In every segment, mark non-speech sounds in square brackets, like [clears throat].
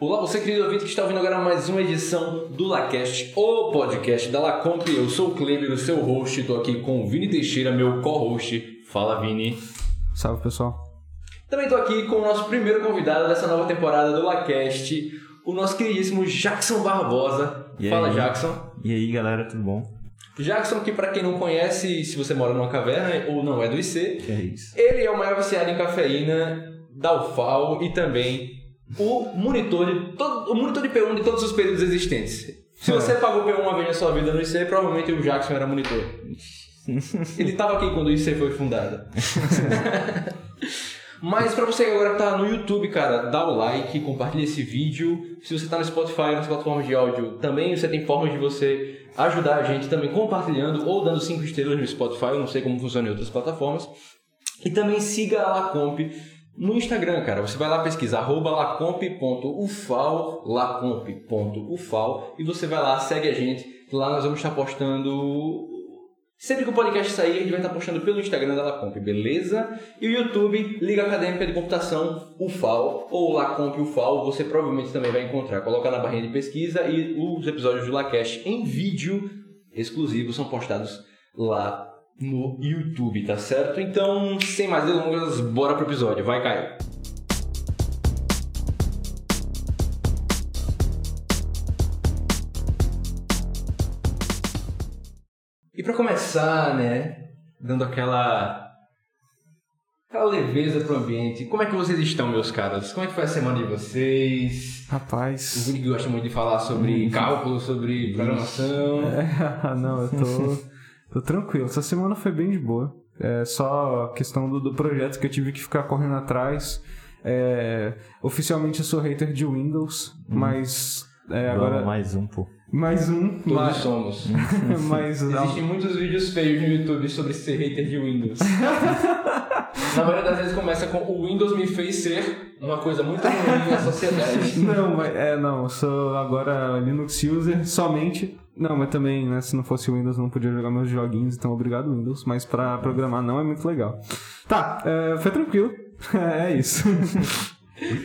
Olá, você querido ouvinte que está ouvindo agora mais uma edição do LaCast, o podcast da Lacomp. Eu sou o Kleber, o seu host, estou aqui com o Vini Teixeira, meu co-host. Fala, Vini. Salve, pessoal. Também estou aqui com o nosso primeiro convidado dessa nova temporada do LaCast, o nosso queridíssimo Jackson Barbosa. E Fala, aí? Jackson. E aí, galera, tudo bom? Jackson, que para quem não conhece, se você mora numa caverna ou não é do IC, é ele é o maior viciado em cafeína da UFAO e também o monitor de todo, o monitor de P1 de todos os períodos existentes. Se você pagou P1 uma vez na sua vida no IC, provavelmente o Jackson era monitor. [laughs] Ele estava aqui quando o IC foi fundado. [laughs] Mas pra você que agora tá no YouTube, cara, dá o like, compartilha esse vídeo. Se você tá no Spotify, nas plataformas de áudio, também você tem formas de você ajudar a gente também compartilhando ou dando 5 estrelas no Spotify, eu não sei como funciona em outras plataformas. E também siga a Lacomp no Instagram, cara. Você vai lá pesquisar arroba lacomp.ufal, lacomp.ufal e você vai lá, segue a gente. Lá nós vamos estar postando Sempre que o podcast sair, a gente vai estar postando pelo Instagram da Lacomp, beleza? E o YouTube, Liga Acadêmica de Computação, UFAL, ou Lacomp UFAL, você provavelmente também vai encontrar. Coloca na barrinha de pesquisa e os episódios do Lacast em vídeo exclusivo são postados lá no YouTube, tá certo? Então, sem mais delongas, bora pro episódio. Vai, Caio. E pra começar, né, dando aquela aquela leveza pro ambiente. Como é que vocês estão, meus caras? Como é que foi a semana de vocês? O Rapaz. Vini que gosta muito de falar sobre cálculo, sobre programação. [laughs] É, não, eu tô, tô tranquilo. Essa semana foi bem de boa. É só a questão do, do projeto que eu tive que ficar correndo atrás. É, oficialmente eu sou hater de Windows, mas é, agora mais um, pô. mais um. Todos mas, somos. [laughs] mas. Existem muitos vídeos feios no YouTube sobre ser hater de Windows. [laughs] Na maioria das vezes começa com o Windows me fez ser uma coisa muito ruim na sociedade. [laughs] Não, mas, é, não, eu sou agora Linux user somente. Não, mas também, né, se não fosse o Windows eu não podia jogar meus joguinhos, então obrigado Windows, mas pra programar não é muito legal. Tá, é, foi tranquilo. [laughs] É isso. [laughs]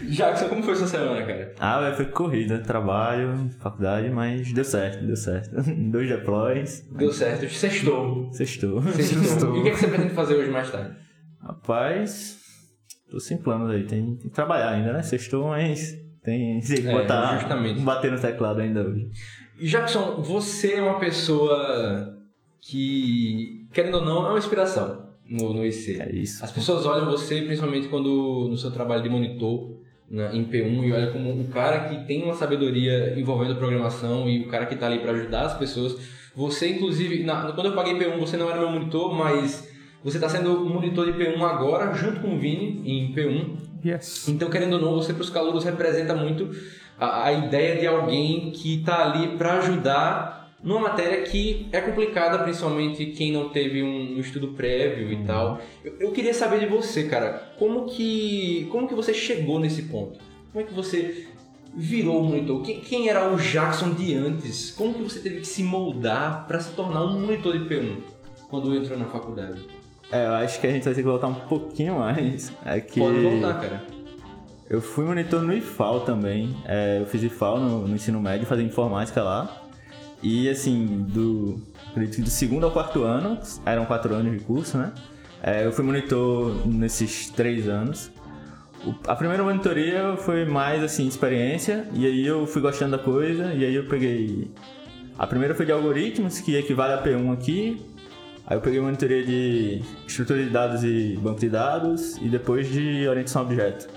Jackson, como foi sua semana, cara? Ah, velho, foi corrida, trabalho, faculdade, mas deu certo, deu certo. [laughs] Dois deploys, Deu certo, sextou. sextou. Sextou. E o que, é que você pretende fazer hoje mais tarde? Rapaz, tô sem planos aí, tem, tem que trabalhar ainda, né? Sextou, mas tem que É, botar, justamente. bater no teclado ainda hoje. E Jackson, você é uma pessoa que, querendo ou não, é uma inspiração no, no IC. É isso. As pessoas olham você, principalmente quando no seu trabalho de monitor na, em P1, e olham como um cara que tem uma sabedoria envolvendo programação e o cara que está ali para ajudar as pessoas. Você, inclusive, na- quando eu paguei P1, você não era meu monitor, mas você está sendo monitor de P1 agora, junto com o Vini, em P1. Yes. Então, querendo ou não, você para os calouros representa muito a, a ideia de alguém que está ali para ajudar numa matéria que é complicada, principalmente quem não teve um, um estudo prévio e tal. Eu, eu queria saber de você, cara, como que como que você chegou nesse ponto? Como é que você virou o monitor? Quem, quem era o Jackson de antes? Como que você teve que se moldar para se tornar um monitor de P1 quando entrou na faculdade? É, eu acho que a gente vai ter que voltar um pouquinho mais. É que Pode voltar, cara. Eu fui monitor no IFAL também. É, eu fiz IFAL no, no ensino médio, fazia informática lá. E assim, do, do segundo ao quarto ano, eram quatro anos de curso, né? É, eu fui monitor nesses três anos. O- a primeira monitoria foi mais assim, experiência, e aí eu fui gostando da coisa, e aí eu peguei. A primeira foi de algoritmos, que equivale a P1 aqui. Aí eu peguei monitoria de estrutura de dados e banco de dados, e depois de orientação a objeto.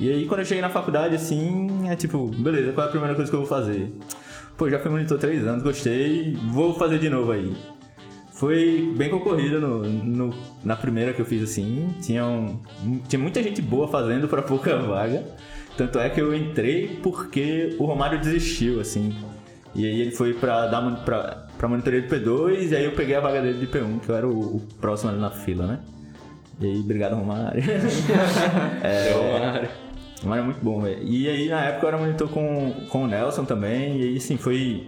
E aí quando eu cheguei na faculdade, assim, é tipo, beleza, qual é a primeira coisa que eu vou fazer? Pô, já fui monitor três anos, gostei, vou fazer de novo aí. Foi bem concorrido no, no- na primeira que eu fiz assim. Tinha, um- tinha muita gente boa fazendo pra pouca [laughs] vaga. Tanto é que eu entrei porque o Romário desistiu, assim. E aí ele foi pra, dar, pra, pra monitoria de P2 e aí eu peguei a vaga dele de P1, que eu era o, o próximo ali na fila, né? E aí, obrigado, Romário. [laughs] É, Romário. Mas é muito bom, velho. E aí, na época, eu era monitor com, com o Nelson também. E aí, assim, foi.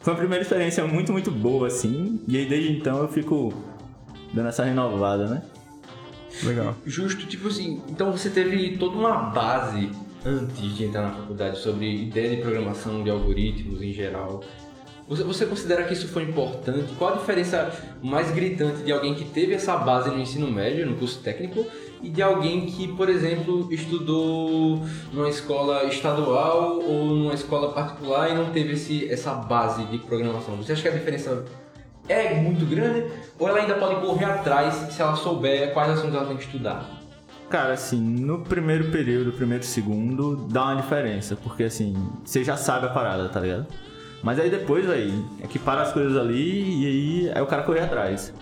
Foi uma primeira experiência muito, muito boa, assim. E aí, desde então, eu fico dando essa renovada, né? Legal. Justo, tipo assim, então você teve toda uma base antes de entrar na faculdade sobre ideia de programação, de algoritmos em geral. Você, você considera que isso foi importante? Qual a diferença mais gritante de alguém que teve essa base no ensino médio, no curso técnico, e de alguém que, por exemplo, estudou numa escola estadual ou numa escola particular e não teve esse, essa base de programação? Você acha que a diferença é muito grande ou ela ainda pode correr atrás se ela souber quais assuntos ela tem que estudar? Cara, assim, no primeiro período, primeiro segundo, dá uma diferença, porque assim, você já sabe a parada, tá ligado? Mas aí depois, aí, é que para as coisas ali e aí é o cara correr atrás.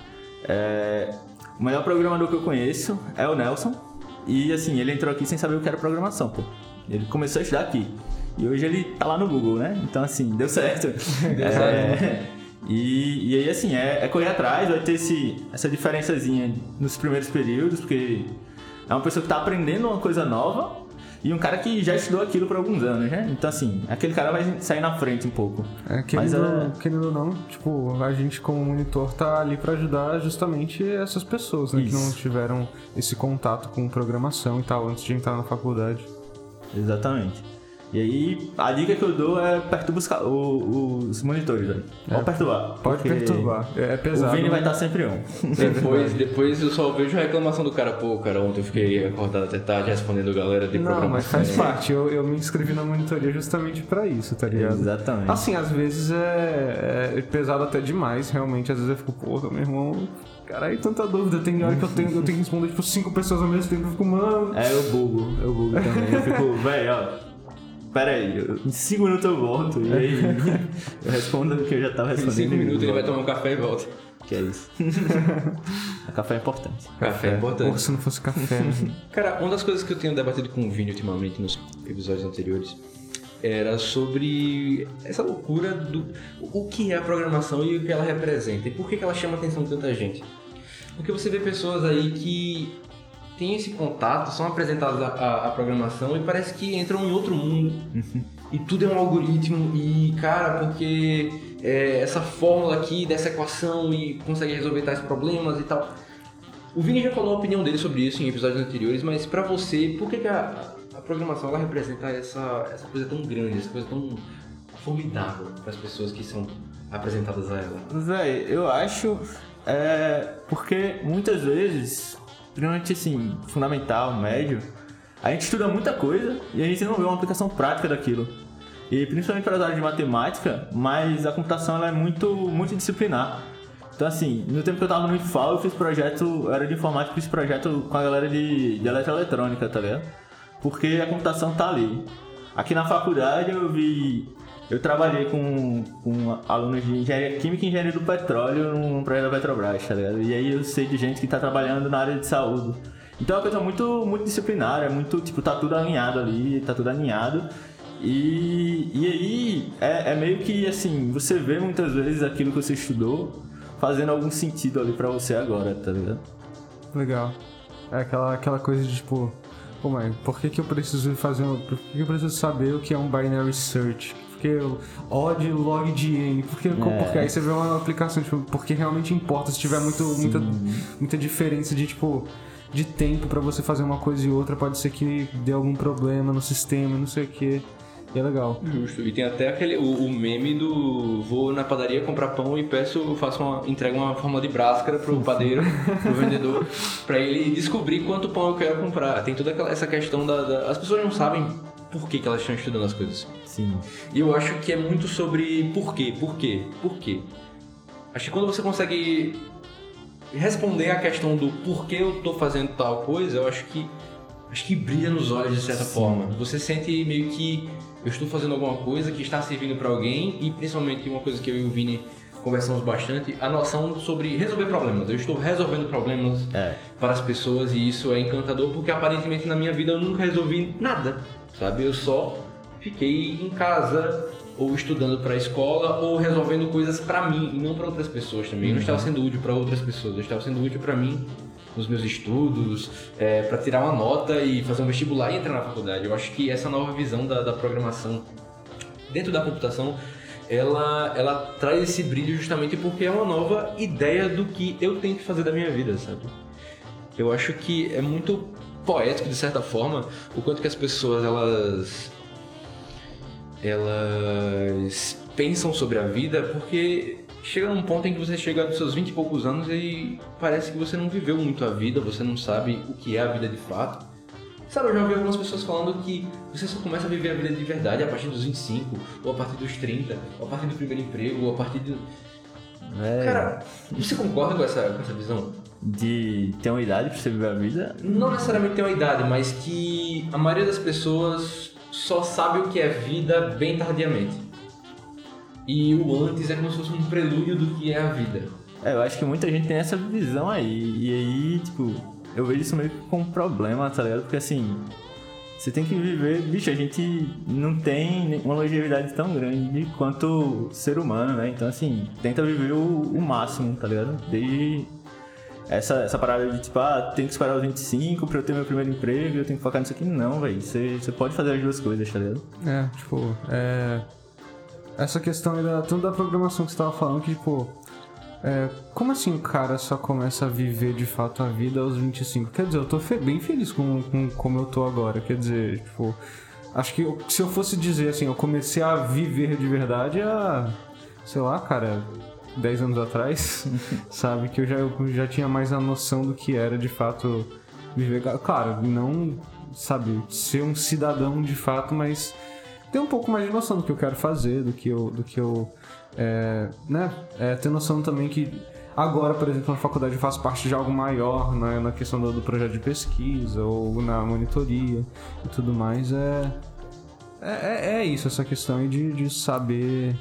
É, o melhor programador que eu conheço é o Nelson. E assim, ele entrou aqui sem saber o que era programação, pô. Ele começou a estudar aqui. E hoje ele tá lá no Google, né? Então assim, deu certo. [laughs] Deu É, certo. E, e aí assim, é, é correr atrás, vai ter esse, essa diferençazinha nos primeiros períodos, porque é uma pessoa que tá aprendendo uma coisa nova e um cara que já estudou aquilo por alguns anos, né? Então assim, aquele cara vai sair na frente um pouco. É, Mas querendo, é- querendo ou não, tipo, a gente como monitor tá ali pra ajudar justamente essas pessoas, né? Que Isso. não tiveram esse contato com programação e tal antes de entrar na faculdade. Exatamente. E aí, a dica que eu dou é perturba os, o- os monitores, velho. Pode perturbar. Pode porque perturbar. É, é pesado. O Vini vai né? estar sempre on. Depois, depois eu só vejo a reclamação do cara, pô, cara, ontem eu fiquei acordado até tarde respondendo galera de Não, mas faz parte. Eu, eu me inscrevi na monitoria justamente pra isso, tá ligado? Exatamente. Assim, às vezes é, é pesado até demais, realmente. Às vezes eu fico, porra, meu irmão, caralho, tanta dúvida. Tem hora que eu tenho, eu tenho que responder, tipo, cinco pessoas ao mesmo tempo. Eu fico, mano. É, eu bugo, eu bugo também. Eu fico, velho, ó. Pera aí, eu- em 5 minutos eu volto. E aí [laughs] eu respondo o que eu já tava Em respondendo. 5 e minutos ele vai tomar um café e volta. Que é isso. [laughs] café é importante. Café é Porra, importante. se não fosse café, né? [laughs] Cara, uma das coisas que eu tenho debatido com o Vini ultimamente nos episódios anteriores era sobre essa loucura do o que é a programação e o que ela representa e por que que ela chama a atenção de tanta gente. Porque você vê pessoas aí que têm esse contato, são apresentadas à, programação e parece que entram em outro mundo. E tudo é um algoritmo e, cara, porque é, essa fórmula aqui dessa equação e consegue resolver tais problemas e tal. O Vini já falou a opinião dele sobre isso em episódios anteriores, mas pra você, por que, que a, a programação ela representa essa, essa coisa tão grande, essa coisa tão formidável para as pessoas que são apresentadas a ela? Véi, eu acho. É. Porque muitas vezes, principalmente assim, fundamental, médio, a gente estuda muita coisa e a gente não vê uma aplicação prática daquilo. E principalmente para as áreas de matemática, mas a computação ela é muito multidisciplinar. Então assim, no tempo que eu tava no IFAL, eu fiz projeto, eu era de informática, fiz projeto com a galera de, de eletroeletrônica, tá ligado? Porque a computação tá ali. Aqui na faculdade eu vi. Eu trabalhei com, com alunos de engenharia química e engenharia do petróleo num projeto da Petrobras, tá ligado? E aí eu sei de gente que tá trabalhando na área de saúde. Então é uma coisa muito, muito disciplinar, é muito, tipo, tá tudo alinhado ali, tá tudo alinhado. E, e aí é, é meio que assim, você vê muitas vezes aquilo que você estudou fazendo algum sentido ali pra você agora, tá ligado? Legal. É aquela, aquela coisa de tipo, pô, mas por que, que eu preciso fazer um, Por que, que eu preciso saber o que é um binary search? Porque o odd log de n, porque, porque aí você vê uma aplicação, tipo, porque realmente importa se tiver muito, muita, muita diferença de tipo. De tempo pra você fazer uma coisa e outra, pode ser que dê algum problema no sistema, não sei o que. E é legal. Justo. E tem até aquele o, o meme do vou na padaria comprar pão e peço, faço uma, entrego uma fórmula de bráscara pro padeiro, [laughs] pro vendedor, pra ele descobrir quanto pão eu quero comprar. Tem toda aquela, essa questão da, da- As pessoas não sabem por que, que elas estão estudando as coisas. Sim. E eu acho que é muito sobre por quê, por quê, por quê. Acho que quando você consegue responder a questão do porquê eu tô fazendo tal coisa, eu acho que acho que brilha nos olhos de certa forma. Você sente meio que eu estou fazendo alguma coisa que está servindo para alguém e principalmente uma coisa que eu e o Vini conversamos bastante, a noção sobre resolver problemas. Eu estou resolvendo problemas É. para as pessoas e isso é encantador porque aparentemente na minha vida eu nunca resolvi nada, sabe? Eu só fiquei em casa ou estudando para a escola ou resolvendo coisas para mim e não para outras pessoas também. Eu não estava sendo útil para outras pessoas, eu estava sendo útil para mim nos meus estudos, para tirar uma nota e fazer um vestibular e entrar na faculdade. Eu acho que essa nova visão da, da programação dentro da computação ela, ela traz esse brilho justamente porque é uma nova ideia do que eu tenho que fazer da minha vida, sabe? Eu acho que é muito poético de certa forma o quanto que as pessoas elas elas pensam sobre a vida porque chega num ponto em que você chega dos seus 20 e poucos anos e parece que você não viveu muito a vida, você não sabe o que é a vida de fato. Sabe, eu já ouvi algumas pessoas falando que você só começa a viver a vida de verdade a partir dos 25, ou a partir dos 30, ou a partir do primeiro emprego, ou a partir do. É, Cara, você concorda com essa, com essa visão? de ter uma idade pra você viver a vida. Não necessariamente tem uma idade, mas que a maioria das pessoas só sabe o que é vida bem tardiamente. E o antes é como se fosse um prelúdio do que é a vida. É, eu acho que muita gente tem essa visão aí. E aí, tipo, eu vejo isso meio que como um problema, tá ligado? Porque assim, você tem que viver. Bicho, a gente não tem uma longevidade tão grande quanto ser humano, né? Então, assim, tenta viver o, o máximo, tá ligado? Desde essa, essa parada de tipo, ah, tem que esperar os 25 pra eu ter meu primeiro emprego, eu tenho que focar nisso aqui. Não, velho. Você pode fazer as duas coisas, tá ligado? É, tipo, é. Essa questão aí da, tanto da programação que você tava falando, que, tipo. É, como assim o cara só começa a viver de fato a vida aos 25? Quer dizer, eu tô fe- bem feliz com, com como eu tô agora. Quer dizer, tipo. Acho que eu- se eu fosse dizer assim, eu comecei a viver de verdade a. Sei lá, cara. 10 anos atrás, [laughs] sabe? Que eu já, eu já tinha mais a noção do que era de fato viver. Claro, não, sabe, ser um cidadão de fato, mas ter um pouco mais de noção do que eu quero fazer, do que eu. Do que eu é, né? É, ter noção também que agora, por exemplo, na faculdade eu faço parte de algo maior né, na questão do, do projeto de pesquisa ou na monitoria e tudo mais. É, é, é- é isso, essa questão aí de, de saber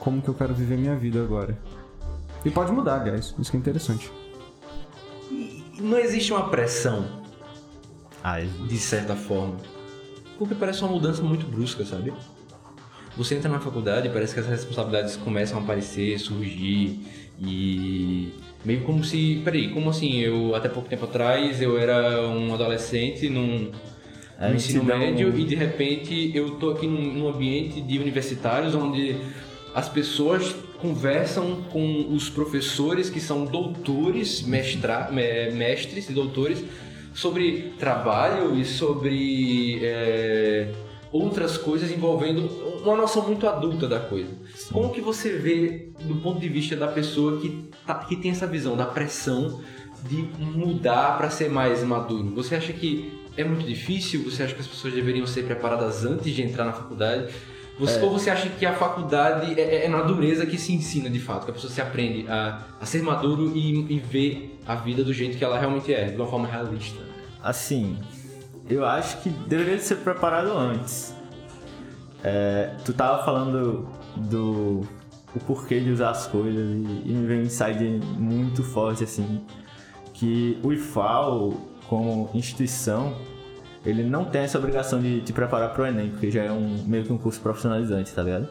como que eu quero viver minha vida agora. E pode mudar, guys. Isso que é interessante. E não existe uma pressão, Ah, de certa forma. Porque parece uma mudança muito brusca, sabe? Você entra na faculdade e parece que as responsabilidades começam a aparecer, surgir e meio como se, peraí, como assim? Eu até pouco tempo atrás eu era um adolescente num no ensino dá um- médio e de repente eu tô aqui num, num ambiente de universitários onde as pessoas conversam com os professores que são doutores, mestra, me- mestres e doutores sobre trabalho e sobre é, outras coisas envolvendo uma noção muito adulta da coisa. Como que você vê do ponto de vista da pessoa que, tá- que tem essa visão da pressão de mudar para ser mais maduro? Você acha que é muito difícil? Você acha que as pessoas deveriam ser preparadas antes de entrar na faculdade? Você- Ou você acha que a faculdade é, é na dureza que se ensina de fato, que a pessoa se aprende a, a ser maduro e, e ver a vida do jeito que ela realmente é, de uma forma realista? Assim, eu acho que deveria ser preparado antes. É, tu tava falando do porquê de usar as coisas e, e me veio um insight muito forte assim que o IFAO como instituição ele não tem essa obrigação de te preparar para o Enem porque já é um meio que um curso profissionalizante tá ligado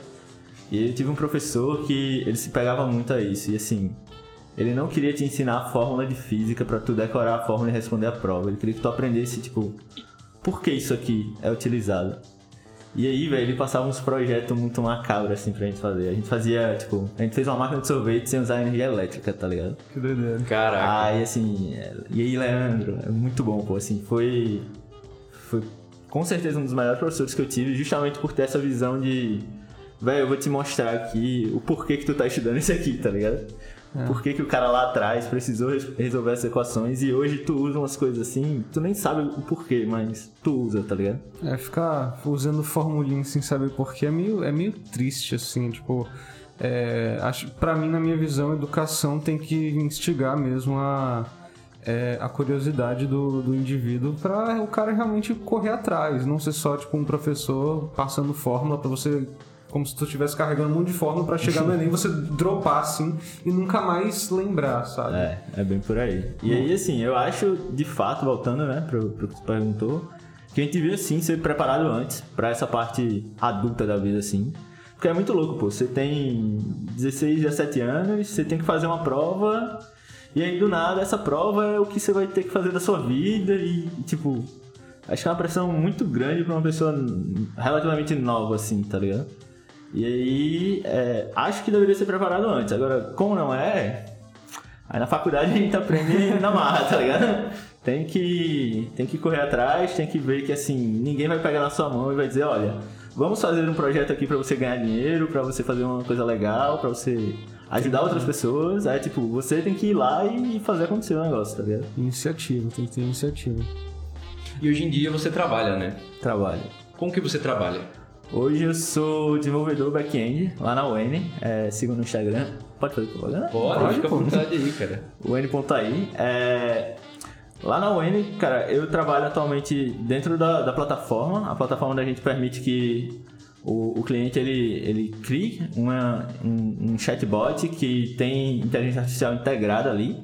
e eu tive um professor que ele se pegava muito a isso e assim ele não queria te ensinar a fórmula de física pra tu decorar a fórmula e responder a prova. Ele queria que tu aprendesse, tipo, por que isso aqui é utilizado. E aí, velho, ele passava uns projetos muito macabros, assim, pra gente fazer. A gente fazia, tipo, a gente fez uma máquina de sorvete sem usar energia elétrica, tá ligado? Que doideira. Caraca. Aí, assim, é- e aí, Leandro, é muito bom, pô, assim, foi. Foi com certeza um dos melhores professores que eu tive, justamente por ter essa visão de. Velho, eu vou te mostrar aqui o porquê que tu tá estudando isso aqui, tá ligado? Por que, que o cara lá atrás precisou res- resolver essas equações e hoje tu usa umas coisas assim, tu nem sabe o porquê, mas tu usa, tá ligado? É, ficar usando formulinha sem saber porquê é meio, é meio triste, assim, tipo. É, acho, pra mim, na minha visão, educação tem que instigar mesmo a, é, a curiosidade do, do indivíduo pra o cara realmente correr atrás, não ser só tipo um professor passando fórmula pra você. Como se tu estivesse carregando um monte de fórmula pra chegar no Enem você dropar assim e nunca mais lembrar, sabe? É, é bem por aí. E aí, assim, eu acho, de fato, voltando, né, pro, pro que tu perguntou, que a gente devia sim ser preparado antes pra essa parte adulta da vida, assim. Porque é muito louco, pô. Você tem 16, 17 anos, você tem que fazer uma prova, e aí do nada essa prova é o que você vai ter que fazer da sua vida, e tipo. Acho que é uma pressão muito grande pra uma pessoa relativamente nova, assim, tá ligado? E aí, é, acho que deveria ser preparado antes. Agora, como não é, Aí na faculdade a gente aprende [laughs] na marra, tá ligado? tem que, tem que correr atrás, tem que ver que assim, ninguém vai pegar na sua mão e vai dizer, olha, vamos fazer um projeto aqui para você ganhar dinheiro, para você fazer uma coisa legal, para você ajudar outras pessoas. Aí, tipo, você tem que ir lá e fazer acontecer o negócio, tá ligado? Iniciativa, tem que ter iniciativa. E hoje em dia você trabalha, né? Trabalho. Como que você trabalha? Hoje eu sou desenvolvedor back-end lá na UN, é, sigo no Instagram. Pode fazer propaganda? Pode, Pode, fica à vontade aí, cara. [laughs] UN.ai. É, lá na UN, cara, eu trabalho atualmente dentro da, da plataforma. A plataforma da gente permite que o, o cliente ele, ele crie uma, um, um chatbot que tem inteligência artificial integrada ali.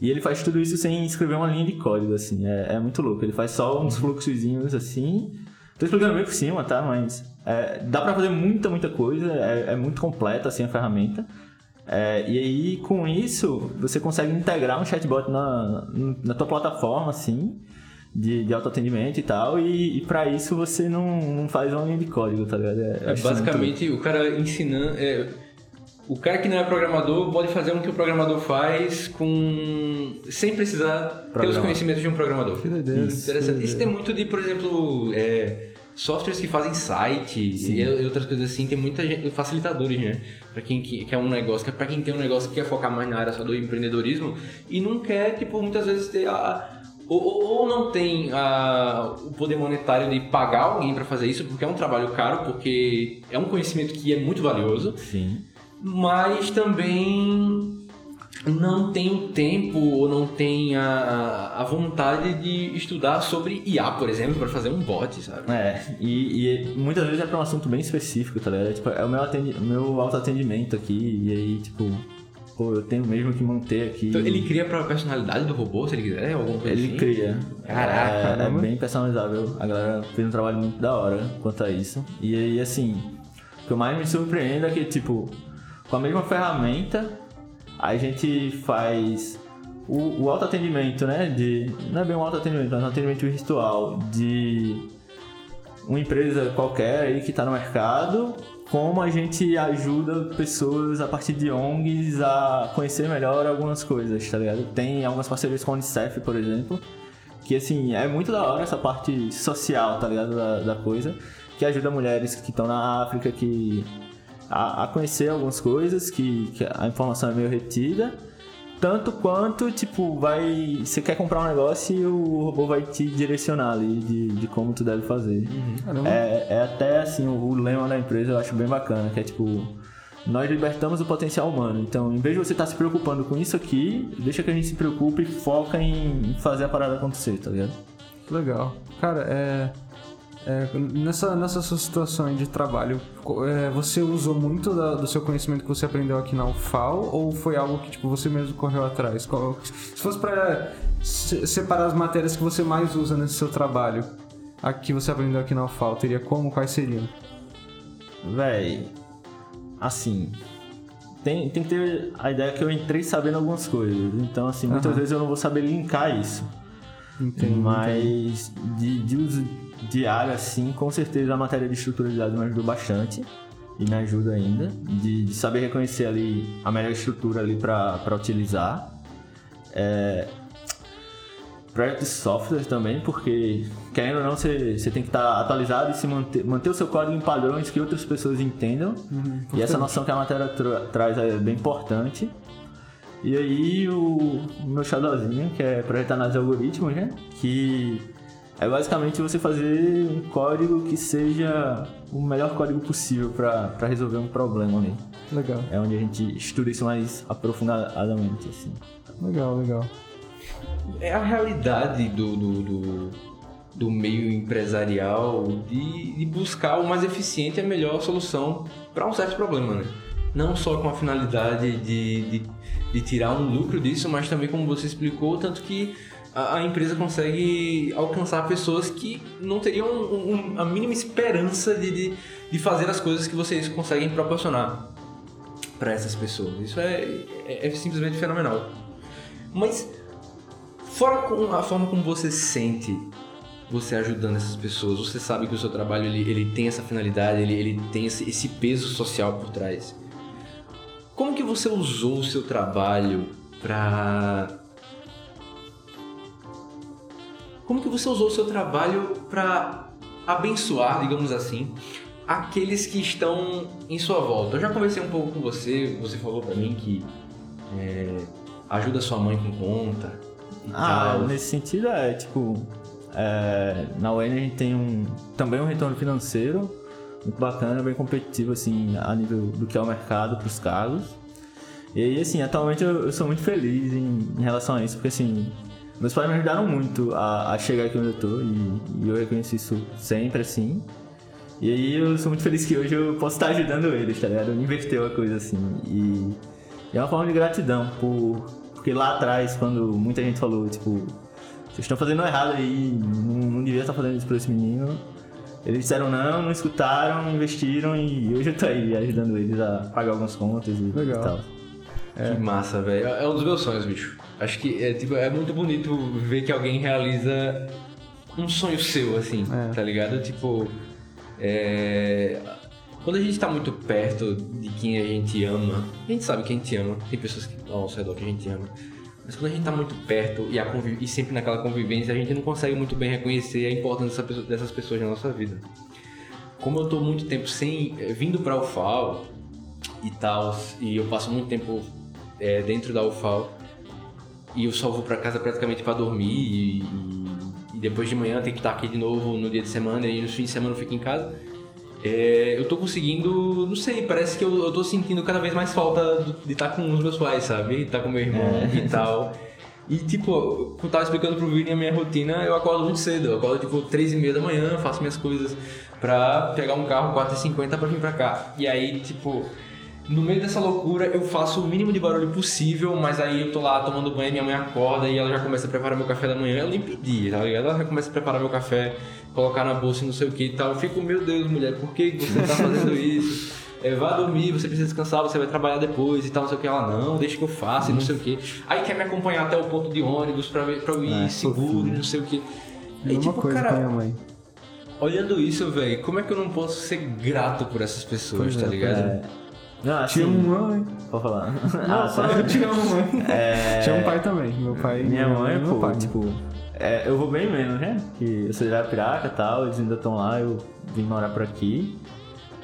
E ele faz tudo isso sem escrever uma linha de código, assim. É, é muito louco. Ele faz só uns fluxozinhos assim. Tô explicando meio por cima, tá? Mas é, dá pra fazer muita, muita coisa. É, é muito completa, assim, a ferramenta. É, e aí, com isso, você consegue integrar um chatbot na, na tua plataforma, assim, de, de autoatendimento e tal, e, e para isso você não, não faz uma linha de código, tá ligado? É, É, acho isso muito basicamente, o cara ensinando. é, o cara que não é programador pode fazer o que o programador faz com sem precisar ter os conhecimentos de um programador. Que doideira. Isso. Interessante. Isso tem muito de, por exemplo, é, softwares que fazem site e, e outras coisas assim. Tem muita gente, facilitadores, né? Pra quem que- quer um negócio, que- pra quem tem um negócio que quer focar mais na área só do empreendedorismo e não quer, tipo, muitas vezes ter a. Ou, ou- não tem a- o poder monetário de pagar alguém pra fazer isso, porque é um trabalho caro, porque é um conhecimento que é muito valioso Sim. mas também não tem o tempo ou não tem a, a vontade de estudar sobre IA, por exemplo, para fazer um bot, sabe? É, e, e muitas vezes é pra um assunto bem específico, tá ligado? É, tipo, é o meu, atendi, o meu autoatendimento aqui, e aí, tipo, pô, eu tenho mesmo que manter aqui. Então, ele cria pra personalidade do robô, se ele quiser, alguma coisa Ele assim? cria. Caraca, é, é bem personalizável. A galera fez um trabalho muito da hora quanto a isso. E aí, assim, o que mais me surpreende é que, tipo, com a mesma ferramenta, a gente faz o, o autoatendimento, né? De, não é bem um autoatendimento, mas um atendimento virtual de uma empresa qualquer aí que está no mercado, como a gente ajuda pessoas a partir de ONGs a conhecer melhor algumas coisas, tá ligado? Tem algumas parcerias com a Unicef, por exemplo, que assim, é muito da hora essa parte social, tá ligado? Da, da coisa, que ajuda mulheres que estão na África que a, a conhecer algumas coisas, que, que a informação é meio retida. Tanto quanto, tipo, vai. Você quer comprar um negócio e o robô vai te direcionar ali de, de como tu deve fazer. Caramba. É, é até assim, o, o lema da empresa eu acho bem bacana, que é tipo. Nós libertamos o potencial humano. Então, em vez de você estar se preocupando com isso aqui, deixa que a gente se preocupe e foca em fazer a parada acontecer, tá ligado? Legal. Cara, é. É, nessa, nessa sua situação de trabalho, é, você usou muito da- do seu conhecimento que você aprendeu aqui na UFAL ou foi algo que tipo, você mesmo correu atrás? Qual- se fosse se- separar as matérias que você mais usa nesse seu trabalho, a que você aprendeu aqui na UFAL, teria como? Quais seriam? Véi, assim. Tem, tem que ter a ideia que eu entrei sabendo algumas coisas. Então, assim, muitas Aham. vezes eu não vou saber linkar isso. Entendo. Mas de, de uso diário, assim, com certeza a matéria de estrutura de dados me ajudou bastante. E me ajuda ainda. De, de saber reconhecer ali a melhor estrutura ali para utilizar. É, projeto de software também, porque querendo ou não, você, você tem que estar atualizado e se manter, manter o seu código em padrões que outras pessoas entendam. e essa noção que a matéria tra- traz é bem importante. E aí o, o meu xodózinho, que é projeto análise de algoritmos, né? Que é basicamente você fazer um código que seja o melhor código possível para resolver um problema ali. Legal, É onde a gente estuda isso mais aprofundadamente, assim. legal, legal. É a realidade do, do, do, do meio empresarial de, de buscar o mais eficiente e a melhor solução para um certo problema, né? Não só com a finalidade de, de, de tirar um lucro disso, mas também como você explicou, tanto que a, empresa consegue alcançar pessoas que não teriam um- um- a mínima esperança de, de, de fazer as coisas que vocês conseguem proporcionar para essas pessoas. Isso é, é, é simplesmente fenomenal. Mas Fora com a forma como você sente você ajudando essas pessoas, você sabe que o seu trabalho ele, ele tem essa finalidade, ele, ele tem esse, esse peso social por trás. Como que você usou o seu trabalho pra como que você usou o seu trabalho para abençoar, digamos assim, aqueles que estão em sua volta? Eu já conversei um pouco com você, você falou para mim que é, ajuda sua mãe com conta. Ah, tal. nesse sentido é, tipo, é, na UN a gente tem um, também um retorno financeiro muito bacana, bem competitivo, assim, a nível do que é o mercado para os cargos. E assim, atualmente eu, eu sou muito feliz em, em relação a isso, porque, assim, meus pais me ajudaram muito a, a chegar aqui onde eu tô e, e eu reconheço isso sempre, assim. E aí eu sou muito feliz que hoje eu posso estar ajudando eles, tá ligado? Inverteu a coisa, assim. E, e é uma forma de gratidão, por, porque lá atrás, quando muita gente falou, tipo, vocês estão fazendo errado aí, não, não devia estar fazendo isso pra esse menino. Eles disseram não, não escutaram, investiram e hoje eu tô aí ajudando eles a pagar algumas contas e, Legal. e tal. Que massa, velho. É um dos meus sonhos, bicho. Acho que é, tipo, é muito bonito ver que alguém realiza um sonho seu, assim, É. tá ligado? Tipo, é... quando a gente tá muito perto de quem a gente ama, a gente sabe que a gente ama, tem pessoas que, ao nosso redor que a gente ama, mas quando a gente tá muito perto e, a conviv- e sempre naquela convivência, a gente não consegue muito bem reconhecer a importância dessas pessoas na nossa vida. Como eu tô muito tempo sem eh, vindo pra UFAO e tal, e eu passo muito tempo eh, dentro da UFAO, e eu só vou pra casa praticamente pra dormir e, e- depois de manhã tem que estar aqui de novo no dia de semana e nos fins de semana eu fico em casa. É, eu tô conseguindo, não sei, parece que eu, eu tô sentindo cada vez mais falta de estar com os meus pais, sabe? De estar com meu irmão e tal. E tipo, como eu tava explicando pro Vini a minha rotina, eu acordo muito cedo. Eu acordo tipo 3 e meia da manhã, faço minhas coisas pra pegar um carro 4h50 pra vir pra cá. E aí, tipo, no meio dessa loucura, eu faço o mínimo de barulho possível, mas aí eu tô lá tomando banho, minha mãe acorda e ela já começa a preparar meu café da manhã. Eu nem pedi, tá ligado? Ela já começa a preparar meu café, colocar na bolsa e não sei o que e tal. Eu fico, meu Deus, mulher, por que você tá fazendo isso? É, vá dormir, você precisa descansar, você vai trabalhar depois e tal, não sei o que. Ela, não, deixa que eu faça e não sei o que. Aí quer me acompanhar até o ponto de ônibus pra, ver, pra eu ir É, seguro e não sei o que. É uma coisa com a minha mãe. olhando isso, velho, como é que eu não posso ser grato por essas pessoas, Pois tá é, ligado? É, não, Te assim, mãe. Pode falar. Não, Ah, só eu te amo, mãe. [laughs] É, Te amo pai também. Meu pai Minha mãe, e meu pô, pai. tipo, é, eu vou bem menos, né? Que eu sou de Arapiraca e tal, eles ainda estão lá, eu vim morar por aqui.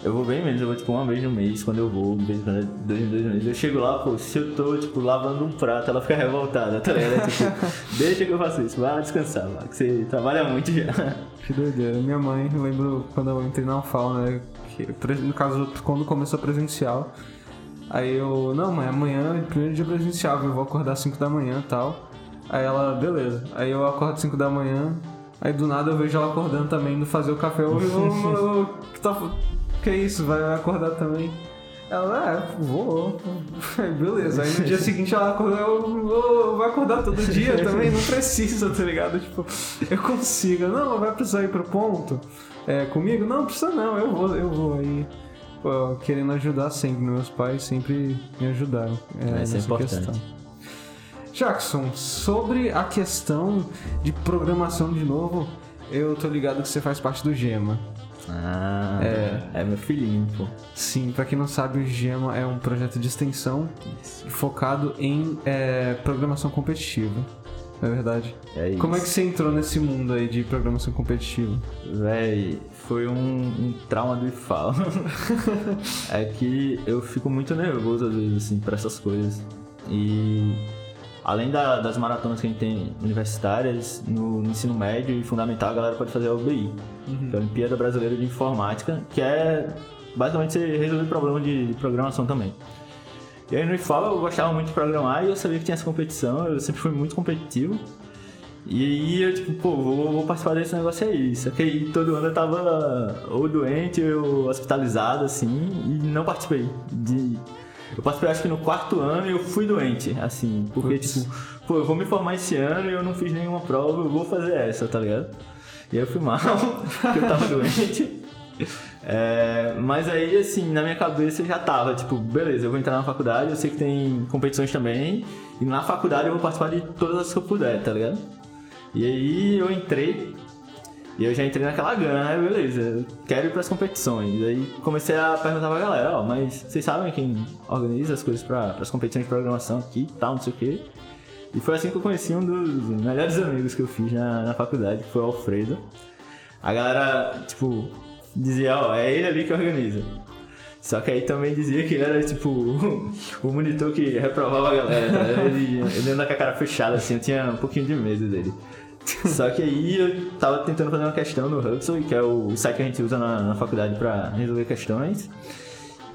Eu vou bem menos, eu vou tipo uma vez no mês quando eu vou, de vez em quando dois em dois meses. Eu chego lá, pô, se eu tô, tipo, lavando um prato, ela fica revoltada, tá ligado? É, tipo, [laughs] deixa que eu faço isso, vai descansar, lá, que você trabalha muito já. Que doideira. Minha mãe, eu lembro quando eu entrei na UFAL, né? Que, no caso, quando começou presencial. Aí eu, não, mãe, amanhã, primeiro dia presencial, eu vou acordar às 5 da manhã e tal. Aí ela, beleza. Aí eu acordo às 5 da manhã, aí do nada eu vejo ela acordando também, indo fazer o café. Eu, eu, que, tá, que isso, vai acordar também? Ela, é, vou. [laughs] Aí, beleza. Aí no dia [laughs] seguinte ela acordou, eu vou, vai acordar todo dia também, não precisa, tá ligado? Tipo, eu consigo. Não, vai precisar ir pro ponto é, comigo? Não, precisa não, eu vou, eu vou. Aí, pô, querendo ajudar sempre, meus pais sempre me ajudaram é, Isso é nessa importante. questão. Jackson, sobre a questão de programação de novo, eu tô ligado que você faz parte do Gema. Ah, É. é meu filhinho, pô. Sim, pra quem não sabe, o Gema é um projeto de extensão focado em é, programação competitiva. É verdade? É isso. Como é que você entrou nesse mundo aí de programação competitiva? Véi, foi um, um trauma do IFAL. [laughs] é que eu fico muito nervoso às vezes, assim, pra essas coisas. E além da- das maratonas que a gente tem universitárias, no, no ensino médio e fundamental, a galera pode fazer a UBI, que é a Olimpíada Brasileira de Informática, que é basicamente você resolver problema de, de programação também. E aí no IFAL eu gostava muito de programar e eu sabia que tinha essa competição, eu sempre fui muito competitivo. E aí eu, tipo, pô, vou, vou participar desse negócio aí. Só que aí todo ano eu tava ou doente ou hospitalizado, assim, e não participei. De... Eu participei acho que no quarto ano e eu fui doente, assim, porque, Putz. tipo, pô, eu vou me formar esse ano e eu não fiz nenhuma prova, eu vou fazer essa, tá ligado? E aí eu fui mal, [laughs] porque eu tava doente. É, mas aí, assim, na minha cabeça já tava, tipo, beleza, eu vou entrar na faculdade, eu sei que tem competições também, e na faculdade eu vou participar de todas as que eu puder, tá ligado? E aí eu entrei, e eu já entrei naquela gana, né? Beleza, eu quero ir pras competições. Aí comecei a perguntar pra galera, ó, mas vocês sabem quem organiza as coisas para as competições de programação aqui e tal, não sei o quê. E foi assim que eu conheci um dos melhores amigos que eu fiz na, na faculdade, que foi o Alfredo. A galera, tipo, dizia, ó, é ele ali que organiza. Só que aí também dizia que ele era, tipo, [laughs] o monitor que reprovava a galera. Ele, ele anda com a cara fechada, assim, eu tinha um pouquinho de medo dele. Só que aí eu tava tentando fazer uma questão no Hudson, que é o site que a gente usa na, na faculdade pra resolver questões.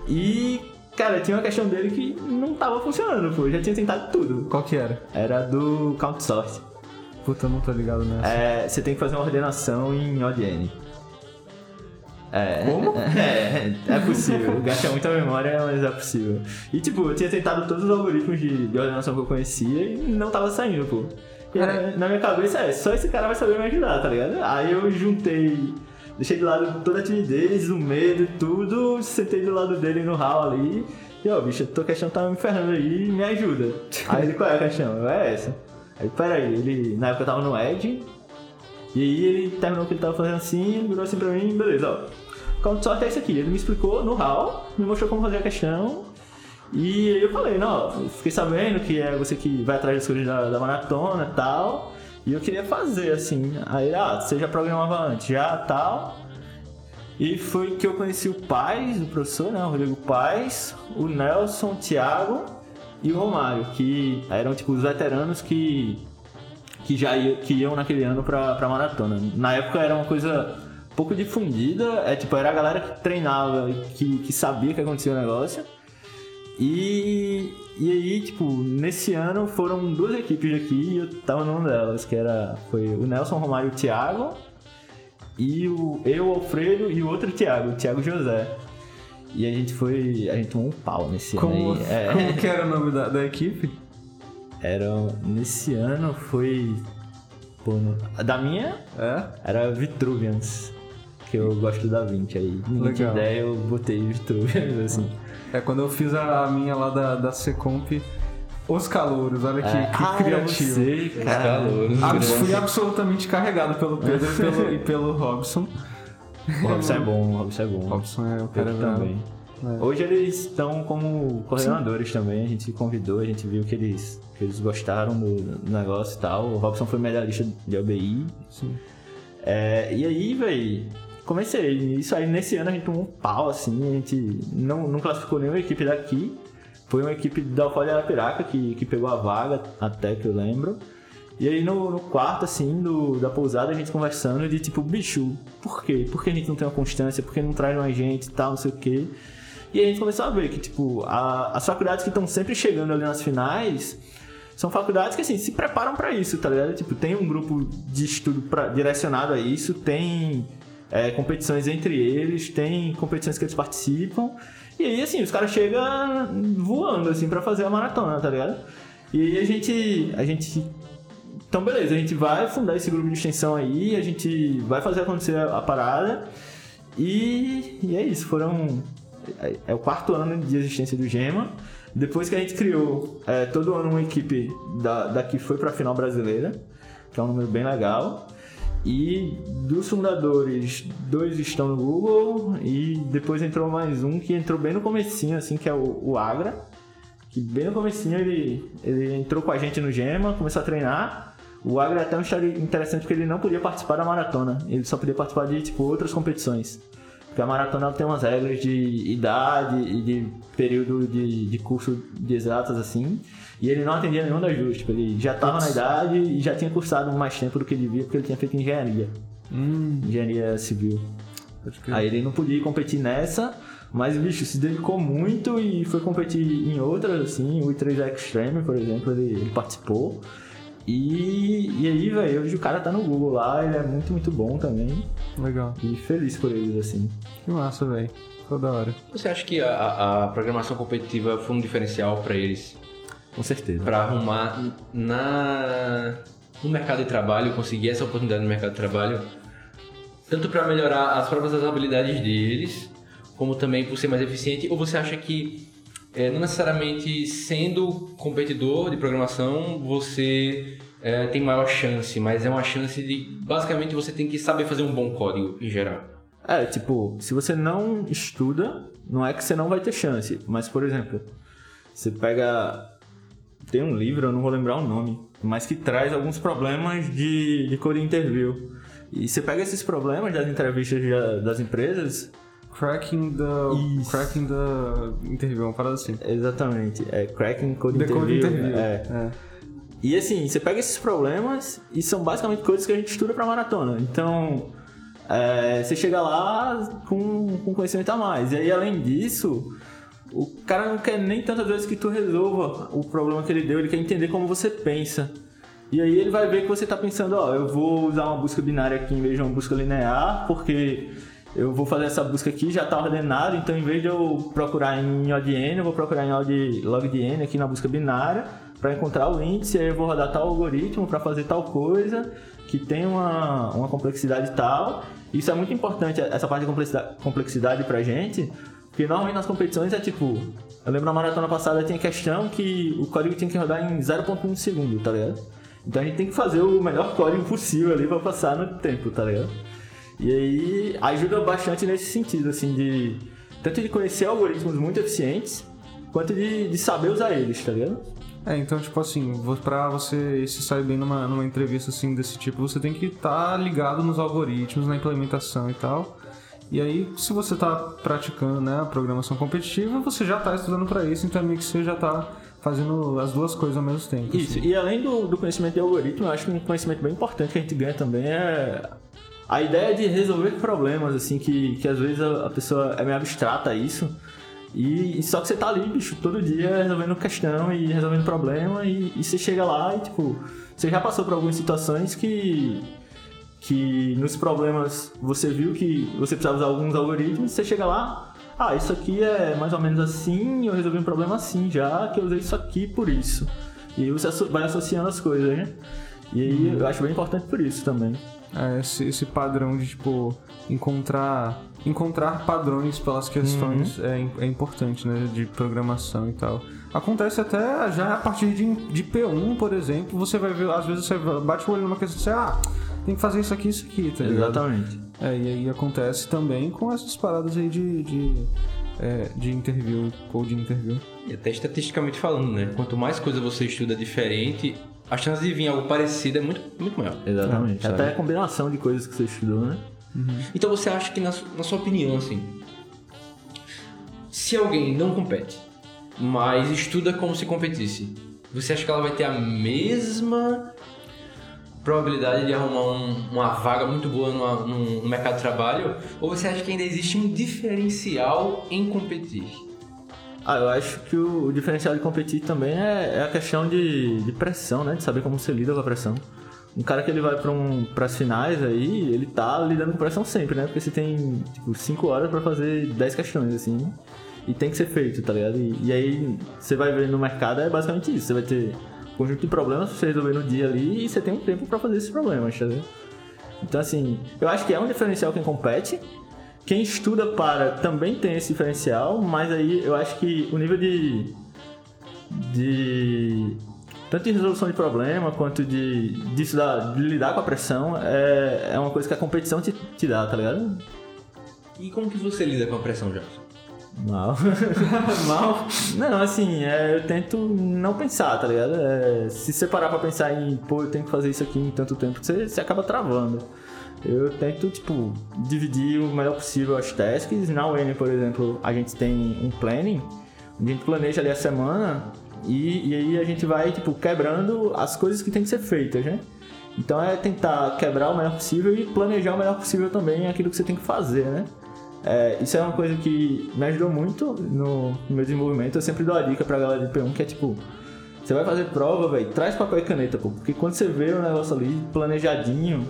E, cara, tinha uma questão dele que não tava funcionando, pô. Eu já tinha tentado tudo. Qual que era? Era do Count Sort. Puta, eu não tô ligado nessa. É, você tem que fazer uma ordenação em ODN. É, Como? [laughs] É, é possível. Gasta muita memória, mas é possível. E tipo, eu tinha tentado todos os algoritmos de, de ordenação que eu conhecia e não tava saindo, pô. E na, na minha cabeça é, só esse cara vai saber me ajudar, tá ligado? Aí eu juntei, deixei de lado toda a timidez, o medo e tudo, sentei do lado dele no hall ali. E ó, bicho, tua questão tá me ferrando aí, me ajuda. Aí ele, qual é a questão? É essa. Aí, peraí, ele, na época eu tava no Edge, e aí ele terminou o que ele tava fazendo assim, virou assim pra mim, beleza, ó. Count sort é isso aqui. Ele me explicou no hall, me mostrou como fazer a questão. E aí eu falei, não, eu fiquei sabendo que é você que vai atrás das coisas da, da maratona e tal. E eu queria fazer, assim. Aí ah, você já programava antes, já tal. E foi que eu conheci o Paz, o professor, né? O Rodrigo Paz, o Nelson, o Thiago e o Romário, que eram tipo os veteranos que que já ia, que iam naquele ano pra, pra maratona. Na época era uma coisa pouco difundida, é tipo, era a galera que treinava, que, que sabia que acontecia o negócio. E, e aí, tipo, nesse ano foram duas equipes aqui e eu tava numa delas, que era foi o Nelson Romário e o Thiago, e o, eu, o Alfredo e o outro Thiago, o Thiago José. E a gente foi. A gente tomou um pau nesse Como, ano aí. É. como que era o nome da, da equipe? Era. Nesse ano foi. Pô, no- da minha É? era Vitruvians. Que eu gosto da 20 aí. Ninguém tinha ideia, eu botei Vitruvians assim. É quando eu fiz a, minha lá da, da Secomp, Os Calouros, olha que, É. que Ah, criativo. Sei, cara. calouros. Abs- fui absolutamente carregado pelo Pedro e pelo, e pelo Robson. O Robson é bom, o Robson é bom. Robson é o cara também. É. Hoje eles estão como coordenadores também, a gente convidou, a gente viu que eles, que eles gostaram do, negócio e tal. O Robson foi medalhista de OBI. Sim. É, e aí, véi, comecei. Isso aí, nesse ano a gente tomou um pau, assim, a gente não, não classificou nenhuma equipe daqui. Foi uma equipe da Alfalha Arapiraca que, que pegou a vaga, até que eu lembro. E aí no, no quarto, assim, do, da pousada, a gente conversando de tipo, bicho, por quê? Por que a gente não tem uma constância? Por que não traz mais gente e tal, não sei o quê? E a gente começou a ver que, tipo, a- as faculdades que estão sempre chegando ali nas finais são faculdades que, assim, se preparam pra isso, tá ligado? Tipo, tem um grupo de estudo pra- direcionado a isso, tem é, competições entre eles, tem competições que eles participam. E aí, assim, os caras chegam voando, assim, pra fazer a maratona, tá ligado? E aí a gente, a gente então, beleza, a gente vai fundar esse grupo de extensão aí, a gente vai fazer acontecer a, a parada. E, e é isso, foram. É, é o quarto ano de existência do Gema. Depois que a gente criou é, todo ano uma equipe da, da que foi pra final brasileira, que é um número bem legal. E dos fundadores, dois estão no Google e depois entrou mais um que entrou bem no comecinho, assim, que é o, o Agra. Que bem no comecinho ele, ele entrou com a gente no Gema, começou a treinar. O Agra é até uma história interessante porque ele não podia participar da maratona. Ele só podia participar de, tipo, outras competições. Porque a maratona tem umas regras de idade e de período de, de curso de exatas, assim. E ele não atendia nenhum das duas. Tipo, ele já estava na idade e já tinha cursado mais tempo do que devia porque ele tinha feito engenharia. Hum, Engenharia civil. Aí ele não podia competir nessa, mas o bicho se dedicou muito e foi competir em outras, assim, o I3 Extreme, por exemplo, ele, ele participou. E, e aí, velho, hoje o cara tá no Google lá, ele é muito, muito bom também. Legal. E feliz por eles, assim. Que massa, velho. Toda hora. Você acha que a- a, a programação competitiva foi um diferencial para eles? Com certeza. Para arrumar na no mercado de trabalho, conseguir essa oportunidade no mercado de trabalho, tanto para melhorar as próprias habilidades deles, como também por ser mais eficiente? Ou você acha que é, não necessariamente sendo competidor de programação você é, tem maior chance, mas é uma chance de basicamente você tem que saber fazer um bom código em geral? É, tipo, se você não estuda, não é que você não vai ter chance. Mas, por exemplo, você pega. tem um livro, eu não vou lembrar o nome, mas que traz alguns problemas de, de code interview. E você pega esses problemas das entrevistas das empresas, Cracking the. Isso. Cracking the interview, uma parada assim. exatamente, é cracking code The interview. Code Interview. É. É. E assim, você pega esses problemas e são basicamente coisas que a gente estuda pra maratona. Então, é, você chega lá com, com conhecimento a mais. E aí, além disso, o cara não quer nem tantas vezes que tu resolva o problema que ele deu, ele quer entender como você pensa. E aí ele vai ver que você tá pensando, ó, eu vou usar uma busca binária aqui em vez de uma busca linear, porque eu vou fazer essa busca aqui, já tá ordenado, então em vez de eu procurar em ODN, eu vou procurar em log- logDN aqui na busca binária para encontrar o índice, aí eu vou rodar tal algoritmo para fazer tal coisa que tem uma, uma complexidade tal. Isso é muito importante, essa parte de complexidade, complexidade pra gente, porque normalmente nas competições é tipo, eu lembro na maratona passada tinha questão que o código tinha que rodar em 0.1 segundo, tá ligado? Então a gente tem que fazer o melhor código possível ali pra passar no tempo, tá ligado? E aí ajuda bastante nesse sentido, assim, de tanto de conhecer algoritmos muito eficientes, quanto de, de saber usar eles, tá ligado? É, então, tipo assim, pra você se sair bem numa, numa entrevista assim desse tipo, você tem que estar ligado nos algoritmos, na implementação e tal. E aí, se você tá praticando né, a programação competitiva, você já tá estudando pra isso, então é meio que você já tá fazendo as duas coisas ao mesmo tempo. Isso, assim. e além do, do conhecimento de algoritmo, eu acho que um conhecimento bem importante que a gente ganha também é a ideia de resolver problemas, assim, que, que às vezes a, a pessoa é meio abstrata isso. E, e só que você tá ali, bicho, todo dia resolvendo questão e resolvendo problema, e, e você chega lá e, tipo, você já passou por algumas situações que. que nos problemas você viu que você precisava usar alguns algoritmos, você chega lá, ah, isso aqui é mais ou menos assim, eu resolvi um problema assim já, que eu usei isso aqui por isso. E aí você vai associando as coisas, né? E aí eu acho bem importante por isso também. É, esse, esse padrão de, tipo, encontrar, encontrar padrões pelas questões é, im- é importante, né? De programação e tal. Acontece até já a partir de, de P1, por exemplo, você vai ver, às vezes você bate o olho numa questão e você, ah, tem que fazer isso aqui, isso aqui, tá ligado? Exatamente. É, e aí acontece também com essas paradas aí de, de, é, de interview, code interview. E até estatisticamente falando, né? Quanto mais coisa você estuda diferente, a chance de vir algo parecido é muito, muito maior. Exatamente. sabe? Até a combinação de coisas que você estudou, né? Então você acha que, na, na sua opinião, assim, se alguém não compete, mas estuda como se competisse, você acha que ela vai ter a mesma probabilidade de arrumar um- uma vaga muito boa numa- num- no mercado de trabalho? Ou você acha que ainda existe um diferencial em competir? Ah, eu acho que o, diferencial de competir também é, é a questão de, de pressão, né? De saber como você lida com a pressão. Um cara que ele vai para um, as finais aí, ele tá lidando com pressão sempre, né? Porque você tem, tipo, 5 horas para fazer 10 questões, assim. E tem que ser feito, tá ligado? E, e aí, você vai ver no mercado, é basicamente isso. Você vai ter um conjunto de problemas pra você resolver no dia ali e você tem um tempo para fazer esses problemas, tá ligado? Então, assim, eu acho que é um diferencial quem compete. Quem estuda para também tem esse diferencial, mas aí eu acho que o nível de. de. tanto de resolução de problema quanto de, de, estudar, de lidar com a pressão é, é uma coisa que a competição te, te dá, tá ligado? E como que você lida com a pressão, Jackson? Mal. [laughs] Mal? Não, assim, é, eu tento não pensar, tá ligado? É, se você parar pra pensar em, pô, eu tenho que fazer isso aqui em tanto tempo, você, você acaba travando. Eu tento, tipo, dividir o melhor possível as tasks. Na UN, por exemplo, a gente tem um planning, onde a gente planeja ali a semana e, e aí a gente vai, tipo, quebrando as coisas que tem que ser feitas, né? Então é tentar quebrar o melhor possível e planejar o melhor possível também aquilo que você tem que fazer, né? É, isso é uma coisa que me ajudou muito no, no meu desenvolvimento. Eu sempre dou a dica pra galera de P1 que é tipo: você vai fazer prova, velho, traz papel e caneta, pô. Porque quando você vê o negócio ali planejadinho,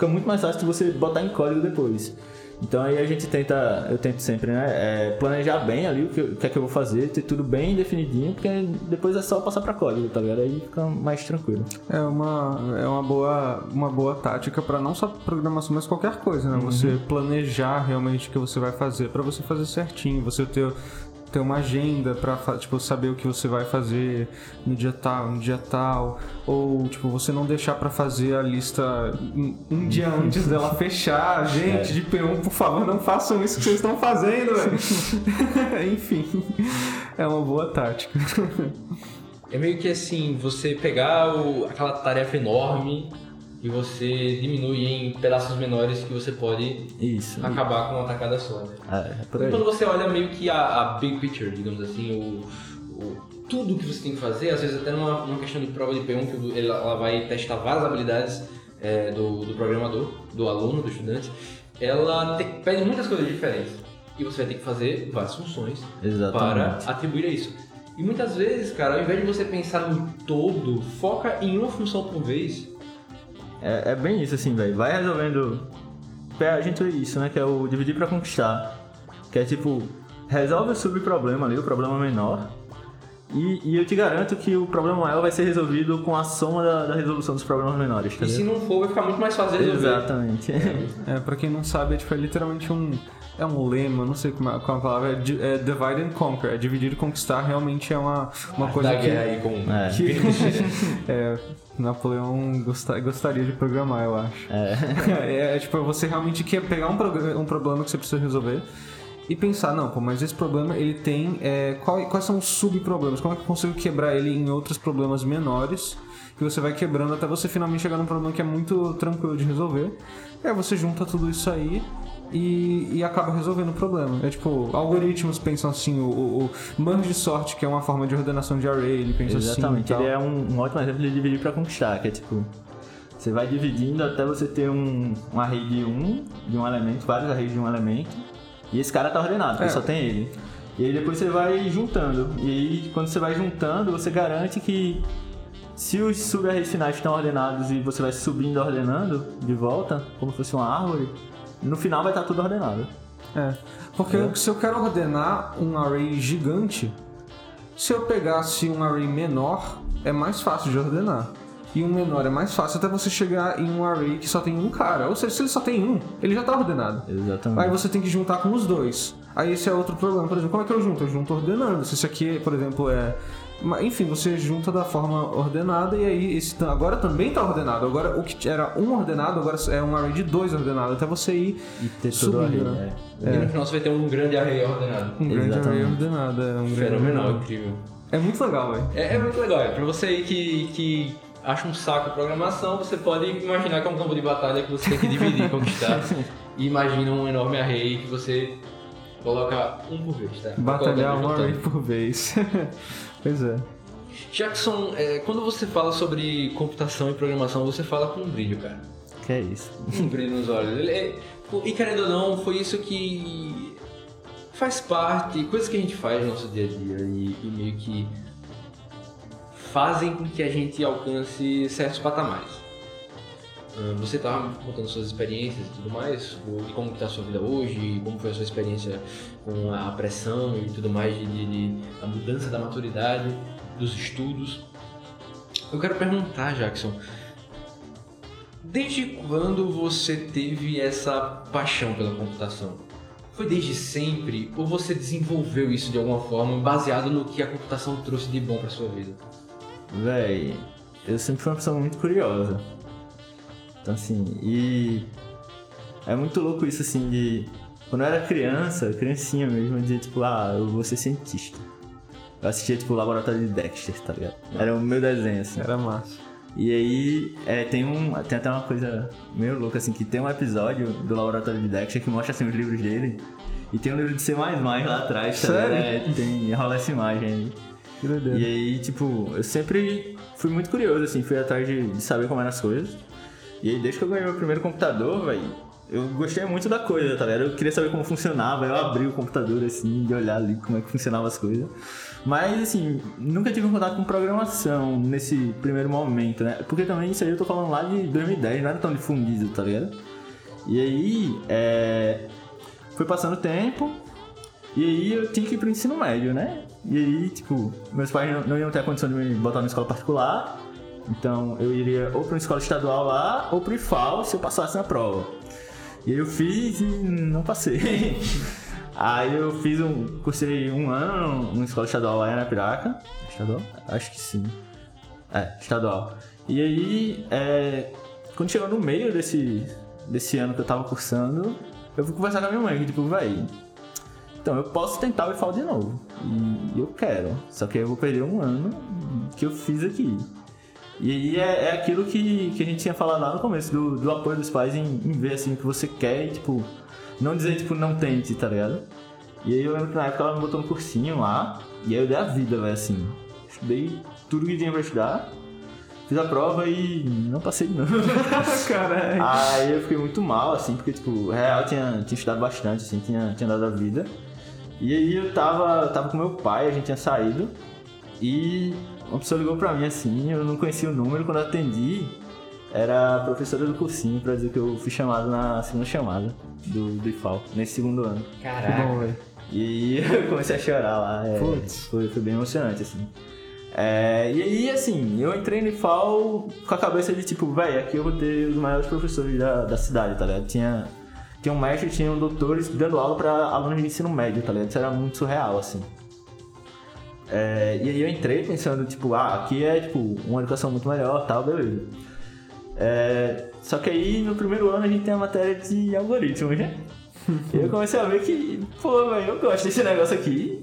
fica muito mais fácil de você botar em código depois. Então aí a gente tenta, eu tento sempre, né? é, planejar bem ali o que, o que é que eu vou fazer, ter tudo bem definidinho, porque depois é só passar pra código, tá ligado? Aí fica mais tranquilo. É uma, é uma, boa, uma boa tática para não só programação, mas qualquer coisa, né? Você planejar realmente o que você vai fazer, para você fazer certinho, você ter, ter uma agenda para tipo, saber o que você vai fazer no dia tal, no dia tal, ou tipo, você não deixar para fazer a lista um, dia antes dela fechar. [laughs] Gente, de P1, por favor, não façam isso que vocês estão fazendo. [laughs] Enfim, é uma boa tática. É meio que assim, você pegar o- aquela tarefa enorme e você diminui em pedaços menores que você pode Isso. acabar com uma tacada só. Né? É, é E aí. quando você olha meio que a, a big picture, digamos assim, o, o- tudo que você tem que fazer, às vezes até numa, numa questão de prova de P1, que ele- ela vai testar várias habilidades é, do, do programador, do aluno, do estudante, ela te- pede muitas coisas diferentes. E você vai ter que fazer várias funções para Exatamente. atribuir a isso. E muitas vezes, cara, ao invés de você pensar no todo, foca em uma função por vez. É, é bem isso, assim, velho. Vai resolvendo. É, A gente vê isso, né? Que é o dividir pra conquistar. Que é tipo, resolve o subproblema ali, o problema menor. E, e eu te garanto que o problema maior vai ser resolvido com a soma da, da resolução dos problemas menores, tá E se não for, vai ficar muito mais fácil de resolver. Exatamente. É, pra quem não sabe, é, tipo, é literalmente um. É um lema, não sei como é, qual é a palavra, é, é divide and conquer. É dividir e conquistar realmente é uma, uma coisa da que. guerra aí com É. [laughs] que é, Napoleão gosta- gostaria de programar, eu acho. É, [laughs] é, tipo, você realmente quer pegar um, um problema que você precisa resolver e pensar, não, pô, mas esse problema ele tem. é, qual- quais são os subproblemas? Como é que eu consigo quebrar ele em outros problemas menores? Que você vai quebrando até você finalmente chegar num problema que é muito tranquilo de resolver. E aí você junta tudo isso aí. E, e acaba resolvendo o problema. É tipo, algoritmos pensam assim, o, o, o merge sort, que é uma forma de ordenação de array, ele pensa Exatamente. assim. e Ele é um, um ótimo exemplo de dividir pra conquistar, que é tipo. Você vai dividindo até você ter um, um array de um, de um elemento, vários arrays de um elemento. E esse cara tá ordenado, porque É. só tem ele. E aí depois você vai juntando. E aí quando você vai juntando, você garante que se os sub-arrays finais estão ordenados e você vai subindo ordenando de volta, como se fosse uma árvore, no final vai estar tudo ordenado. É, porque se eu quero ordenar um array gigante, se eu pegasse um array menor, é mais fácil de ordenar. E um menor é mais fácil até você chegar em um array que só tem um cara. Ou seja, se ele só tem um, ele já tá ordenado. Exatamente. Aí você tem que juntar com os dois. Aí esse é outro problema. Por exemplo, como é que eu junto? Eu junto ordenando. Se isso aqui, por exemplo, é. Mas, Enfim, você junta da forma ordenada e aí esse agora também tá ordenado. Agora o que era um ordenado, agora é um array de dois ordenado. Até você ir E ter todo o array, subindo, né? né? E no final você vai ter um grande array ordenado. Um grande array Exatamente. ordenado. É, um grande Fenomenal, array. incrível. É muito legal, velho. É, é muito legal, é. Pra você aí que, que acha um saco a programação, você pode imaginar que é um campo de batalha que você tem que dividir e [laughs] conquistar. E imagina um enorme array que você coloca um por vez, tá? Batalhar um array por vez. [laughs] pois é. Jackson, é, quando você fala sobre computação e programação, você fala com um brilho, cara. Que é isso. um brilho nos olhos. É- e querendo ou não, foi isso que faz parte, coisas que a gente faz no nosso dia a dia e, e meio que fazem com que a gente alcance certos patamares. Ah, Você estava contando suas experiências e tudo mais, e como está a sua vida hoje, como foi a sua experiência com a pressão e tudo mais, de, de- a mudança da maturidade, dos estudos. Eu quero perguntar, Jackson, Desde quando você teve essa paixão pela computação? Foi desde sempre ou você desenvolveu isso de alguma forma baseado no que a computação trouxe de bom pra sua vida? Véi, eu sempre fui uma pessoa muito curiosa. Então assim, e é muito louco isso assim de. Quando eu era criança, criancinha mesmo, eu dizia tipo, ah, eu vou ser cientista. Eu assistia tipo o laboratório de Dexter, tá ligado? Era o meu desenho, assim. Era massa. E aí é, tem, um, tem até uma coisa meio louca, assim, que tem um episódio do laboratório de Dexter que mostra assim, os livros dele. E tem um livro de C lá atrás, tá ligado? Sério? É, tem, rola essa imagem aí. E aí, tipo, eu sempre fui muito curioso, assim, fui atrás de, de saber como eram as coisas. E aí, desde que eu ganhei meu primeiro computador, velho, eu gostei muito da coisa, tá ligado? Eu queria saber como funcionava, eu abri o computador, assim, de olhar ali como é que funcionava as coisas. Mas, assim, nunca tive um contato com programação nesse primeiro momento, né? Porque também isso aí eu tô falando lá de 2010, não era tão difundido, tá ligado? E aí, é... Foi passando o tempo, e aí eu tinha que ir pro ensino médio, né? E aí, tipo, meus pais não, não iam ter a condição de me botar numa escola particular. Então eu iria ou pra uma escola estadual lá, ou pro IFAL se eu passasse na prova. E aí eu fiz e não passei. [laughs] aí eu fiz um. cursei um ano numa escola estadual lá em Arapiraca. Estadual? Acho que sim. É, estadual. E aí, é, quando chegou no meio desse, desse ano que eu tava cursando, eu fui conversar com a minha mãe, que tipo, véi, então eu posso tentar o IFAL de novo. E eu quero. Só que eu vou perder um ano que eu fiz aqui. E aí é, é aquilo que, que a gente tinha falado lá no começo, do, do apoio dos pais em, em ver assim o que você quer e, tipo, não dizer, tipo, não tente, tá ligado? E aí eu lembro que na época ela me botou um cursinho lá, e aí eu dei a vida, velho, assim. Estudei tudo que tinha pra estudar, fiz a prova e não passei não. [laughs] Caralho. aí eu fiquei muito mal, assim, porque, tipo, real tinha, tinha estudado bastante, assim, tinha, tinha dado a vida. E aí eu tava, tava com meu pai, a gente tinha saído, e uma pessoa ligou pra mim, assim, eu não conhecia o número, quando eu atendi, era a professora do cursinho pra dizer que eu fui chamado na segunda chamada do, do IFAL, nesse segundo ano. Caraca. bom, velho. E eu [laughs] comecei a chorar lá. É, Putz. foi, foi bem emocionante, assim. É, e aí, assim, eu entrei no IFAL com a cabeça de tipo, velho, aqui eu vou ter os maiores professores da, da cidade, tá ligado? Tinha, tinha um mestre, tinha um doutores dando aula pra alunos de ensino médio, tá ligado? Isso era muito surreal, assim. É, e aí eu entrei pensando, tipo, ah, aqui é, tipo, uma educação muito melhor, tal, beleza. É, só que aí, no primeiro ano, a gente tem a matéria de algoritmos, né? E [laughs] eu comecei a ver que, pô, velho, eu gosto desse negócio aqui.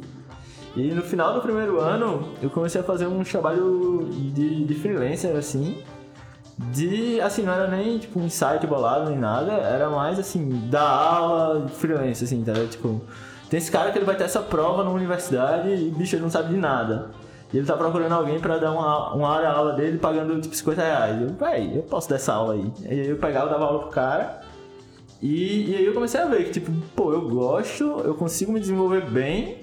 E no final do primeiro ano, eu comecei a fazer um trabalho de, de freelancer, assim. De, assim, não era nem, tipo, um site bolado, nem nada. Era mais, assim, da aula de freelancer, assim, tá? Tipo, tem esse cara que ele vai ter essa prova na universidade e, bicho, ele não sabe de nada. E ele tá procurando alguém pra dar uma, uma hora aula dele pagando, tipo, 50 reais. Eu, véi, eu posso dar essa aula aí. E aí eu pegava, dava aula pro cara. E, e aí eu comecei a ver que, tipo, pô, eu gosto, eu consigo me desenvolver bem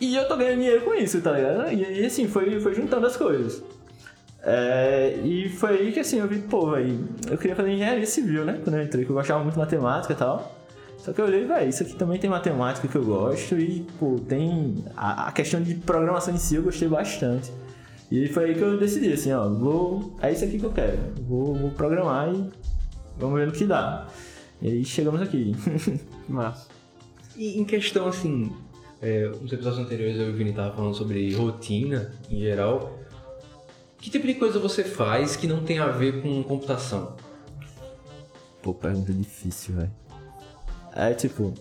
e eu tô ganhando dinheiro com isso, tá ligado? E aí, assim, foi, foi juntando as coisas. É, e foi aí que, assim, eu vi, pô, velho, eu queria fazer engenharia civil, né? Quando eu entrei, que eu gostava muito de matemática e tal. Só que eu olhei, velho, isso aqui também tem matemática que eu gosto e, pô, tem. A, a questão de programação em si eu gostei bastante. E foi aí que eu decidi, assim, ó, vou. É isso aqui que eu quero. Vou, vou programar e vamos ver no que dá. E aí chegamos aqui. [laughs] Massa. E em questão, assim, é, nos episódios anteriores eu e o Vini tava falando sobre rotina em geral. Que tipo de coisa você faz que não tem a ver com computação? Pô, pergunta difícil, velho. É tipo,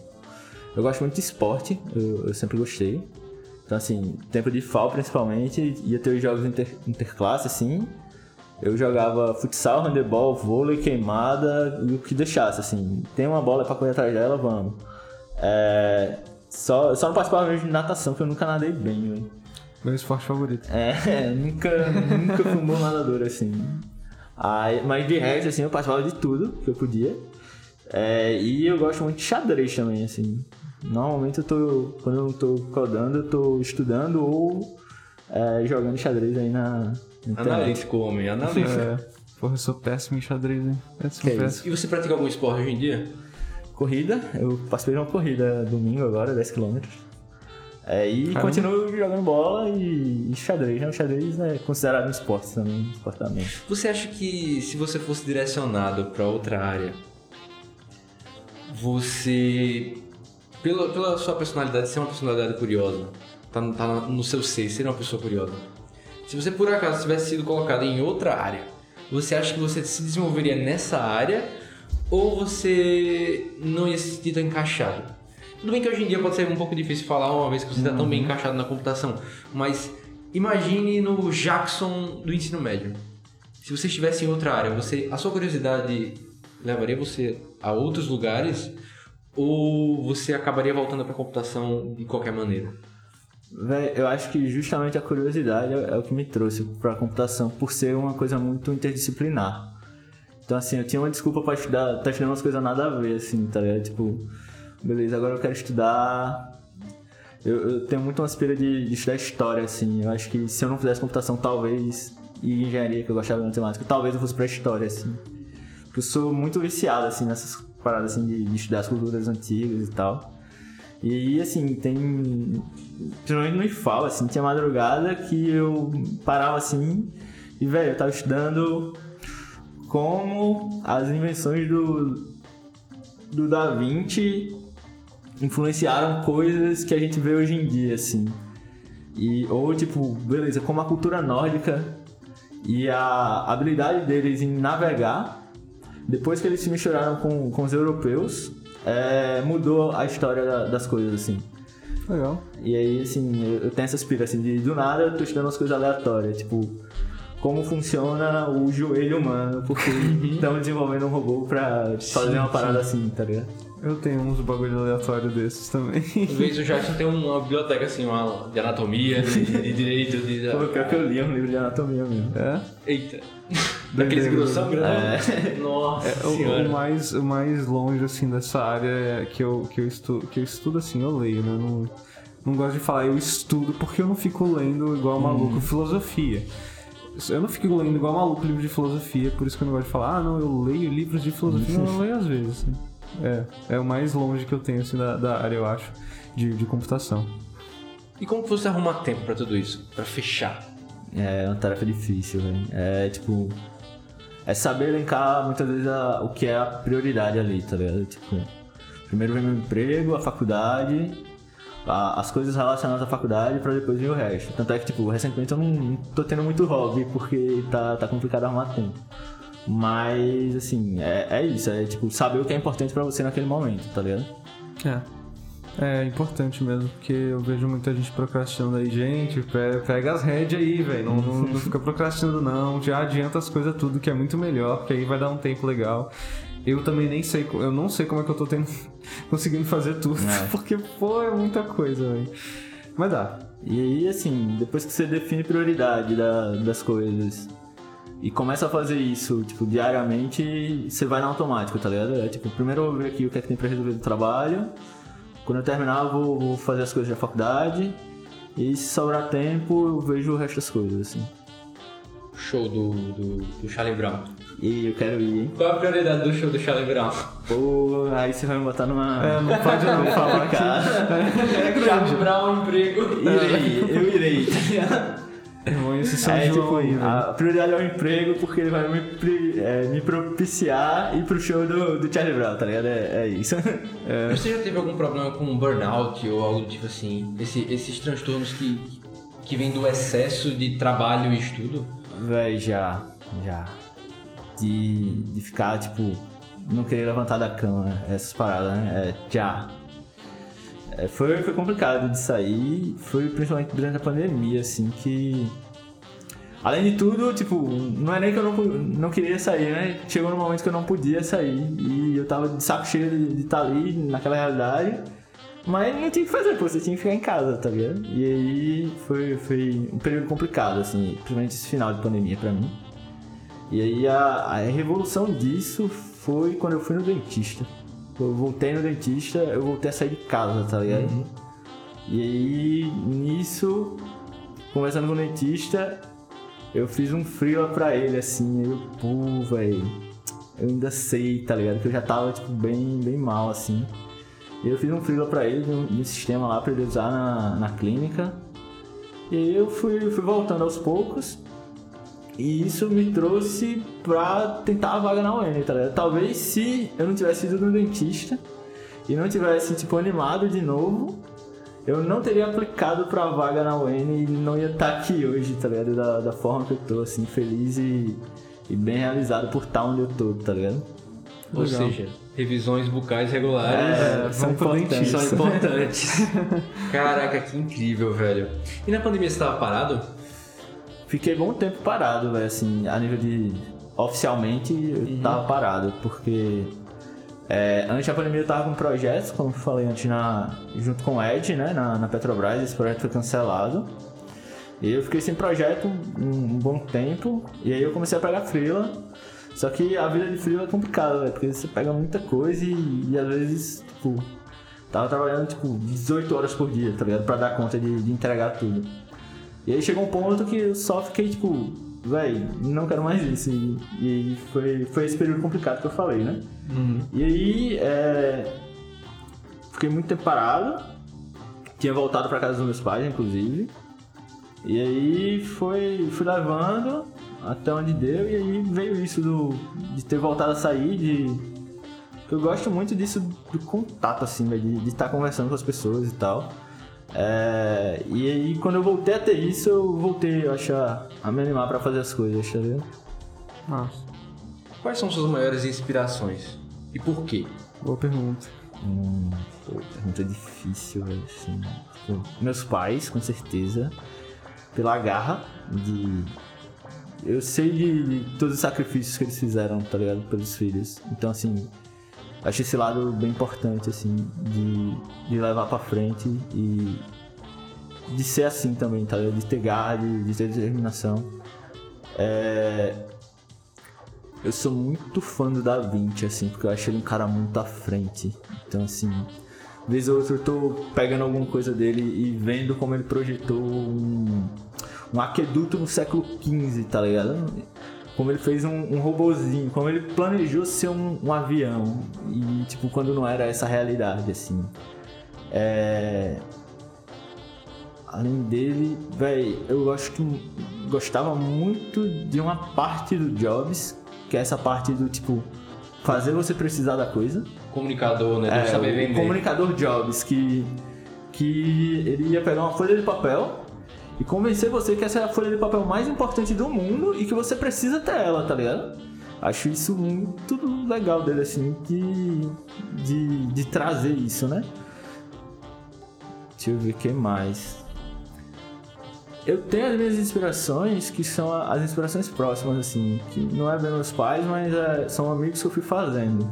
eu gosto muito de esporte, eu, eu sempre gostei. Então, assim, tempo de FAO principalmente, ia ter os jogos inter, interclasse, assim. Eu jogava futsal, handebol, vôlei, queimada e o que deixasse, assim. Tem uma bola pra correr atrás dela, vamos. É, só, só não participava mesmo de natação, que eu nunca nadei bem, velho. Meu esporte favorito. É, [laughs] nunca, nunca fui um bom nadador, assim. Aí, mas de resto, assim, eu participava de tudo que eu podia. É, e eu gosto muito de xadrez também, assim. Normalmente eu tô. Quando eu não tô codando, eu tô estudando ou é, jogando xadrez aí na, na. Analítico, homem, analítico. É, porra, eu sou péssimo em xadrez, hein? Péssimo, Que péssimo. E você pratica algum esporte hoje em dia? Corrida, eu participei de uma corrida domingo agora, 10km. É, e Caramba. continuo jogando bola e, e xadrez, né? O xadrez é considerado um esporte também, mente. Você acha que se você fosse direcionado para outra área, você, pela, pela sua personalidade, ser uma personalidade curiosa, tá, no- tá no seu ser, ser uma pessoa curiosa. Se você por acaso tivesse sido colocado em outra área, você acha que você se desenvolveria nessa área ou você não ia se sentir tão encaixado? Tudo bem que hoje em dia pode ser um pouco difícil falar uma vez que você está tão bem encaixado na computação, mas imagine no Jackson do ensino médio. Se você estivesse em outra área, você, a sua curiosidade levaria você a outros lugares ou você acabaria voltando para a computação de qualquer maneira? Véi, eu acho que justamente a curiosidade é, é o que me trouxe pra computação, por ser uma coisa muito interdisciplinar. Então, assim, eu tinha uma desculpa pra estudar, tá estudando umas coisas nada a ver, assim, tá ligado? Tipo, beleza, agora eu quero estudar. Eu, eu tenho muito uma aspira de, de estudar história, assim. Eu acho que se eu não fizesse computação, talvez, e engenharia, que eu gostava de matemática, talvez eu fosse pra história, assim. Porque eu sou muito viciado, assim, nessas paradas, assim, de, de estudar as culturas antigas e tal. E assim, tem. Principalmente no IFAL, assim, tinha madrugada que eu parava assim e, velho, eu tava estudando como as invenções do, do Da Vinci influenciaram coisas que a gente vê hoje em dia, assim. E, ou, tipo, beleza, como a cultura nórdica e a habilidade deles em navegar, depois que eles se misturaram com, com os europeus, é, mudou a história da- das coisas, assim. Legal. E aí, assim, eu, tenho essa aspira, assim, de do nada eu tô estudando umas coisas aleatórias, tipo, como funciona o joelho humano, porque estamos desenvolvendo um robô pra fazer uma parada assim, tá ligado? Eu tenho uns bagulho aleatório desses também. Às vezes o Jackson tem uma biblioteca assim, uma de anatomia, de, de direito, de. [laughs] Pô, pior que eu li um livro de anatomia mesmo. É? Eita. Daqueles grossão grandão. É. Nossa É, o, o mais, o mais longe, assim, dessa área é que eu, que eu, estudo, que eu estudo, assim, eu leio, né? Não, não gosto de falar eu estudo porque eu não fico lendo igual maluco filosofia. Eu não fico lendo igual maluco livro de filosofia, por isso que eu não gosto de falar, ah, não, eu leio livros de filosofia, não, eu [laughs] leio às vezes. assim. É, é o mais longe que eu tenho, assim, da, da área, eu acho, de, de computação. E como que você arruma tempo pra tudo isso? Pra fechar? É uma tarefa difícil, velho. É tipo. É saber elencar muitas vezes a- o que é a prioridade ali, tá ligado? Tipo, primeiro vem meu emprego, a faculdade, a- as coisas relacionadas à faculdade pra depois vir o resto. Tanto é que, tipo, recentemente eu não, não tô tendo muito hobby porque tá, tá complicado arrumar tempo. Mas, assim, é, é isso, é tipo, saber o que é importante pra você naquele momento, tá ligado? É. É importante mesmo, porque eu vejo muita gente procrastinando aí. Gente, pe- pega as rédeas aí, velho. Não, não, não fica procrastinando, não. Já adianta as coisas tudo, que é muito melhor, porque aí vai dar um tempo legal. Eu também nem sei, eu não sei como é que eu tô tendo, [laughs] conseguindo fazer tudo, É. [laughs] porque, pô, é muita coisa, velho. Mas dá. E aí, assim, depois que você define prioridade da- das coisas e começa a fazer isso, tipo, diariamente, você vai no automático, tá ligado? É tipo, primeiro eu vou ver aqui o que é que tem pra resolver do trabalho. Quando eu terminar, eu vou, vou fazer as coisas da faculdade. E se sobrar tempo, eu vejo o resto das coisas, assim. Show do, do, do Charlie Brown. E eu quero ir, hein? Qual a prioridade do show do Charlie Brown? Pô, aí você vai me botar numa. É, não pode não [laughs] falar Cara, [laughs] Charlie Brown, emprego. irei, eu irei, [laughs] Irmão, esse São É, João tipo, aí, a prioridade é o emprego porque ele vai me, é, me propiciar ir pro show do, do Charlie Brown, tá ligado? É, é isso. [laughs] Você já teve algum problema com burnout ou algo do tipo assim? Esse- esses transtornos que, que vêm do excesso de trabalho e estudo? Véi, já, já. De, de ficar, tipo, não querer levantar da cama, essas paradas, né? É, já. É, foi, foi complicado de sair, foi principalmente durante a pandemia, assim, que. Além de tudo, tipo, não é nem que eu não, não queria sair, né? Chegou no momento que eu não podia sair e eu tava de saco cheio de estar ali naquela realidade. Mas não tinha o que fazer, pô, você tinha que ficar em casa, tá ligado? E aí foi, foi um período complicado, assim, principalmente esse final de pandemia pra mim. E aí a, a revolução disso foi quando eu fui no dentista. Eu voltei no dentista, eu voltei a sair de casa, tá ligado? E aí, nisso, conversando com o dentista, eu fiz um freela pra ele, assim, eu, pô, velho, eu ainda sei, tá ligado? Que eu já tava, tipo, bem, bem mal, assim. E eu fiz um freela pra ele, um, um sistema lá pra ele usar na, na clínica. E aí eu fui, fui voltando aos poucos. E isso me trouxe pra tentar a vaga na UEM, tá ligado? Talvez se eu não tivesse ido no dentista e não tivesse, tipo, animado de novo, eu não teria aplicado pra vaga na UEM e não ia estar aqui hoje, tá ligado? Da, da forma que eu tô, assim, feliz e, e bem realizado por estar onde eu tô, tá ligado? Ou Legal. seja, revisões bucais regulares É, são importantes. são importantes. [laughs] Caraca, que incrível, velho. E na pandemia você tava parado? Fiquei bom tempo parado, velho, assim, a nível de. Oficialmente eu tava parado, porque. é, antes da pandemia eu tava com projetos, como eu falei antes, na, junto com o Ed, né, na, na Petrobras, esse projeto foi cancelado. E eu fiquei sem projeto um, um bom tempo, e aí eu comecei a pegar freela. Só que a vida de freela é complicada, velho, porque você pega muita coisa e, e às vezes, tipo, tava trabalhando tipo 18 horas por dia, tá ligado? Pra dar conta de, de entregar tudo. E aí chegou um ponto que eu só fiquei tipo, véi, não quero mais isso. E, e aí foi, foi esse período complicado que eu falei, né? E aí, é, fiquei muito tempo parado. Tinha voltado pra casa dos meus pais, inclusive. E aí foi, fui levando até onde deu. E aí veio isso do, de ter voltado a sair, de... Eu gosto muito disso, do contato, assim, velho, de estar conversando com as pessoas e tal. É, e aí, quando eu voltei a ter isso, eu voltei, eu acho, a, me animar pra fazer as coisas, tá ligado? Nossa, Quais são suas maiores inspirações? E por quê? boa pergunta. Hum, pergunta difícil, velho, assim. Tipo, meus pais, com certeza. Pela garra de. Eu sei de, de todos os sacrifícios que eles fizeram, tá ligado? Pelos filhos. Então, assim, acho esse lado bem importante, assim, de, de levar pra frente e de ser assim também, tá? De ter garra, de, de ter determinação. É... Eu sou muito fã do Da Vinci, assim, porque eu acho ele um cara muito à frente. Então, assim, vez ou outra eu tô pegando alguma coisa dele e vendo como ele projetou um, um aqueduto no século XV, tá ligado? Como ele fez um, um robozinho, como ele planejou ser um, um avião. E, tipo, quando não era essa realidade, assim. É além dele, velho, eu acho que gostava muito de uma parte do Jobs, que é essa parte do tipo fazer você precisar da coisa. Comunicador, né? É, saber vender. comunicador Jobs que que ele ia pegar uma folha de papel e convencer você que essa é a folha de papel mais importante do mundo e que você precisa ter ela, tá ligado? Acho isso muito legal dele, assim, de, de, de trazer isso, né? Deixa eu ver o que mais. Eu tenho as minhas inspirações, que são as inspirações próximas, assim, que não é bem meus pais, mas é, são amigos que eu fui fazendo.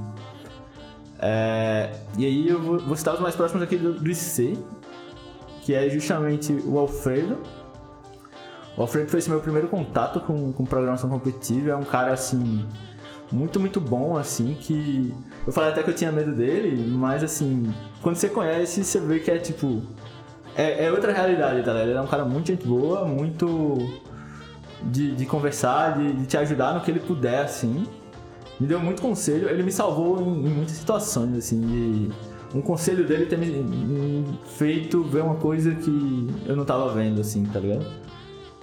É, e aí eu vou, vou citar os mais próximos aqui do, do IC, que é justamente o Alfredo. O Alfredo foi esse meu primeiro contato com, com programação competitiva, é um cara, assim, muito, muito bom, assim, que... Eu falei até que eu tinha medo dele, mas, assim, quando você conhece, você vê que é, tipo... É, é outra realidade, tá ligado? Ele é um cara muito gente boa, muito de, de conversar, de, de te ajudar no que ele puder, assim. Me deu muito conselho, ele me salvou em, em muitas situações, assim, de um conselho dele ter me, feito ver uma coisa que eu não tava vendo, assim, tá ligado?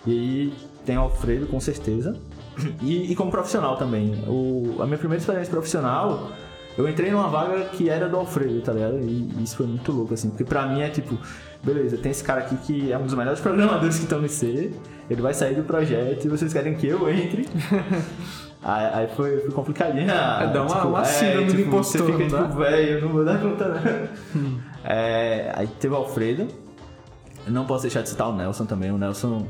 E aí tem o Alfredo, com certeza. [clears throat] E, e como profissional também. O, a minha primeira experiência profissional, eu entrei numa vaga que era do Alfredo, tá ligado? E isso foi muito louco, assim, porque pra mim é tipo, beleza, tem esse cara aqui que é um dos melhores programadores que estão no IC, ele vai sair do projeto e vocês querem que eu entre. [laughs] aí, aí foi, foi complicadinho. É, dá uma- uma síndrome do impostor, Você fica tipo, velho, eu não vou dar conta não. É, aí teve o Alfredo. Eu não posso deixar de citar o Nelson também. O Nelson,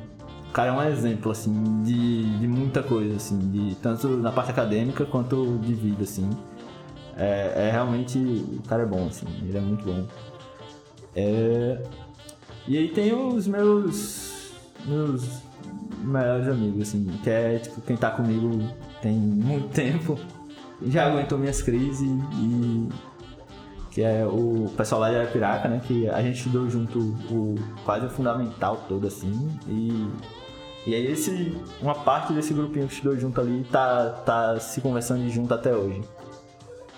o cara é um exemplo, assim, de, de muita coisa, assim, de, tanto na parte acadêmica quanto de vida, assim. É, é realmente, o cara é bom, assim, ele é muito bom. É, e aí tem os meus, meus melhores amigos, assim, que é, tipo, quem tá comigo tem muito [laughs] tempo, já aguentou minhas crises e que é o pessoal lá de Arapiraca, né? Que a gente estudou junto o quase o fundamental todo, assim. E, e aí esse, uma parte desse grupinho que estudou junto ali tá, tá se conversando junto até hoje.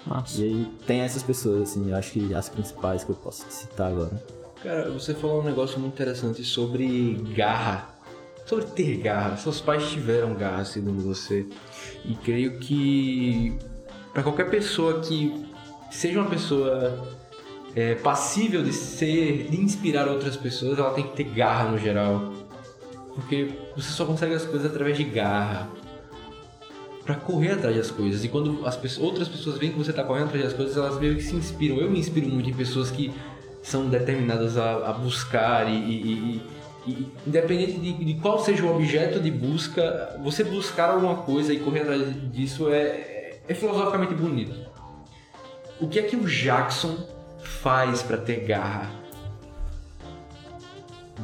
Massa. E aí tem essas pessoas, assim, eu acho que as principais que eu posso citar agora. Cara, você falou um negócio muito interessante sobre garra. Sobre ter garra. Seus pais tiveram garra, segundo você. E creio que para qualquer pessoa que seja uma pessoa é, passível de ser, de inspirar outras pessoas, ela tem que ter garra no geral. Porque você só consegue as coisas através de garra. Pra correr atrás das coisas. E quando as pessoas, outras pessoas veem que você tá correndo atrás das coisas, elas meio que se inspiram. Eu me inspiro muito em pessoas que são determinadas a, a buscar e, e- e- e independente de, de qual seja o objeto de busca, você buscar alguma coisa e correr atrás disso é, é, filosoficamente bonito. O que é que o Jackson faz pra ter garra?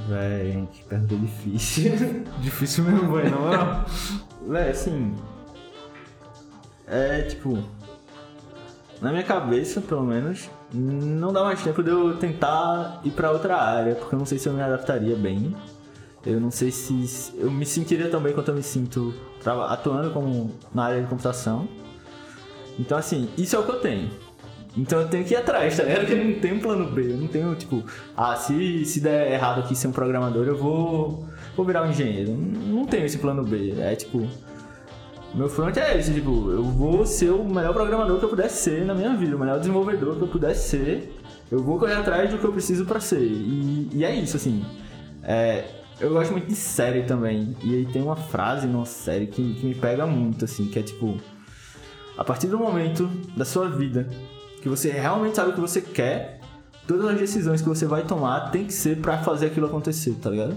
Véi, que pergunta difícil. [laughs] Difícil mesmo, velho, na moral. [laughs] Véi, assim. É tipo. Na minha cabeça, pelo menos, não dá mais tempo de eu tentar ir pra outra área, porque eu não sei se eu me adaptaria bem. Eu não sei se eu me sentiria tão bem quanto eu me sinto atuando como na área de computação. Então, assim, isso é o que eu tenho. Então eu tenho que ir atrás, tá ligado? [laughs] Porque eu não tenho plano B. Eu não tenho, tipo, ah, se, se der errado aqui ser um programador, eu vou, vou virar um engenheiro. Não tenho esse plano B. É tipo. Meu front é esse, tipo, eu vou ser o melhor programador que eu puder ser na minha vida, o melhor desenvolvedor que eu puder ser. Eu vou correr atrás do que eu preciso pra ser. E, e é isso, assim. É, eu gosto muito de série também. E aí tem uma frase numa série que, que me pega muito, assim, que é tipo. A partir do momento da sua vida que você realmente sabe o que você quer, todas as decisões que você vai tomar tem que ser pra fazer aquilo acontecer, tá ligado?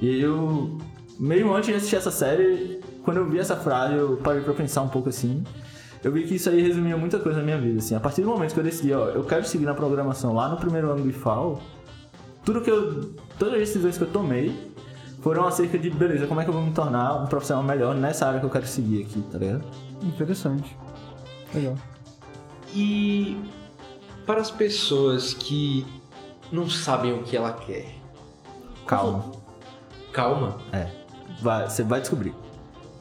E eu, meio antes de assistir essa série, quando eu vi essa frase, eu parei pra pensar um pouco assim. Eu vi que isso aí resumia muita coisa na minha vida, assim. A partir do momento que eu decidi, ó, eu quero seguir na programação lá no primeiro ano do IFAO, tudo que eu. Todas as decisões que eu tomei foram acerca de, beleza, como é que eu vou me tornar um profissional melhor nessa área que eu quero seguir aqui, tá ligado? Interessante. Legal. E para as pessoas que não sabem o que ela quer, Calma. calma. É. Vai, você vai descobrir.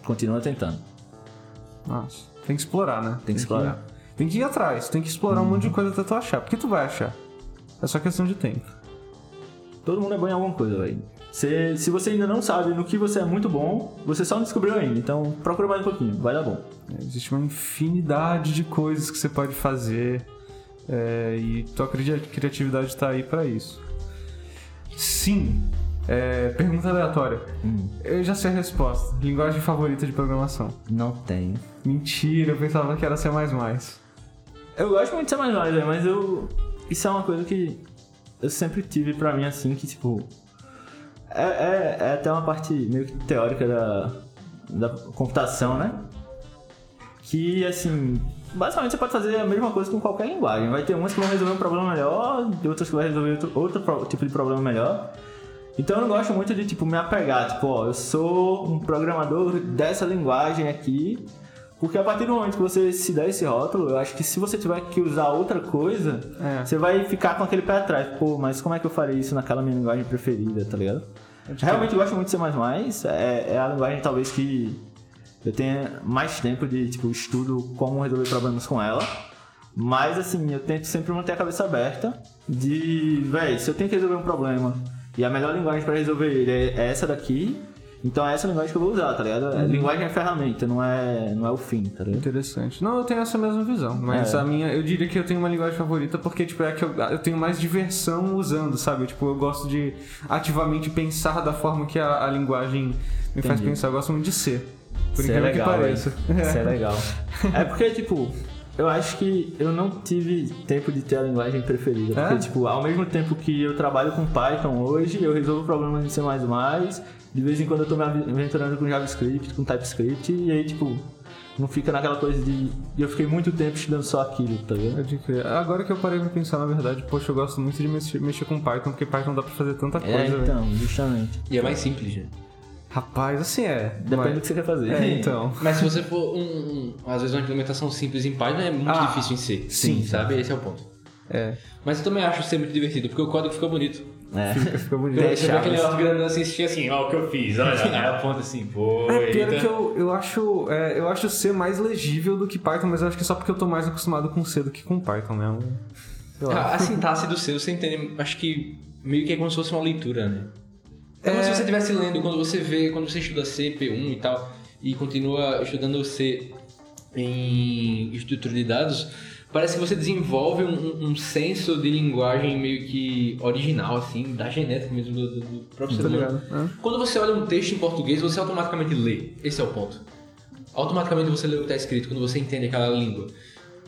Continua tentando. Nossa. Tem que explorar, né? Tem que explorar. tem que ir atrás, tem que explorar um monte de coisa até tu achar. Porque tu vai achar. É só questão de tempo. Todo mundo é bom em alguma coisa, velho. Se, se você ainda não sabe no que você é muito bom, você só não descobriu ainda. Então procura mais um pouquinho, vai dar bom. É, Existe uma infinidade de coisas que você pode fazer. é, e tua cri- criatividade tá aí pra isso. Sim. É, pergunta aleatória. Eu já sei a resposta. Linguagem favorita de programação. Não tenho. Mentira, eu pensava que era C++. Eu gosto muito de C++, mas eu... Isso é uma coisa que eu sempre tive pra mim, assim, que, tipo... É, é, é até uma parte meio que teórica da, da computação, né? Que, assim... Basicamente você pode fazer a mesma coisa com qualquer linguagem. Vai ter umas que vão resolver um problema melhor, e outras que vão resolver outro, outro tipo de problema melhor. Então eu não gosto muito de, tipo, me apegar. Tipo, ó, eu sou um programador dessa linguagem aqui... Porque a partir do momento que você se dá esse rótulo, eu acho que se você tiver que usar outra coisa, É. você vai ficar com aquele pé atrás. Pô, mas como é que eu farei isso naquela minha linguagem preferida, tá ligado? Realmente eu gosto muito de C++, é, é a linguagem talvez que eu tenha mais tempo de, tipo, estudo como resolver problemas com ela. Mas, assim, eu tento sempre manter a cabeça aberta de, véi, se eu tenho que resolver um problema e a melhor linguagem pra resolver ele é essa daqui, então é essa linguagem que eu vou usar, tá ligado? A Linguagem é ferramenta, não é, não é o fim, tá ligado? Interessante. Não, eu tenho essa mesma visão, mas É. a minha, eu diria que eu tenho uma linguagem favorita porque, tipo, é a que eu, eu tenho mais diversão usando, sabe? Tipo, eu gosto de ativamente pensar da forma que a, a linguagem me faz Entendi. pensar. Eu gosto muito de ser. Por Isso é incrível legal, que pareça. Isso é legal. [laughs] É porque, tipo, eu acho que eu não tive tempo de ter a linguagem preferida. Porque, É? tipo, ao mesmo tempo que eu trabalho com Python hoje, eu resolvo problemas em C++, de vez em quando eu tô me aventurando com JavaScript, com TypeScript, e aí, tipo, não fica naquela coisa de eu fiquei muito tempo estudando só aquilo, tá ligado? Pode crer. Agora que eu parei pra pensar, na verdade, poxa, eu gosto muito de mexer, mexer com Python, porque Python dá pra fazer tanta coisa, É, então, justamente. E é mais simples, né? Rapaz, assim é. Depende mas- do que você quer fazer. É, então. [laughs] Mas se você for um, um- às vezes uma implementação simples em Python é muito Ah, difícil em C. sim. sabe? Esse é o ponto. É. Mas eu também acho ser muito divertido, porque o código fica bonito. É. [laughs] Fica bonito. Você vê aquele negócio grandão assim, assistir assim, ó, o que eu fiz, olha, [laughs] aí aponta assim, pô. É, pior que eu, eu acho é, eu acho C mais legível do que Python, mas eu acho que é só porque eu tô mais acostumado com C do que com Python, né? Sei lá. A, a sintaxe do C, você entende, acho que meio que é como se fosse uma leitura, né? É como se você estivesse lendo quando você vê, quando você estuda C, P1 e tal, e continua estudando C em estrutura de dados, parece que você desenvolve um, um senso de linguagem meio que original, assim, da genética mesmo do, do- próprio ser Tá humano. ligado? É. Quando você olha um texto em português, você automaticamente lê. Esse é o ponto. Automaticamente você lê o que está escrito quando você entende aquela língua.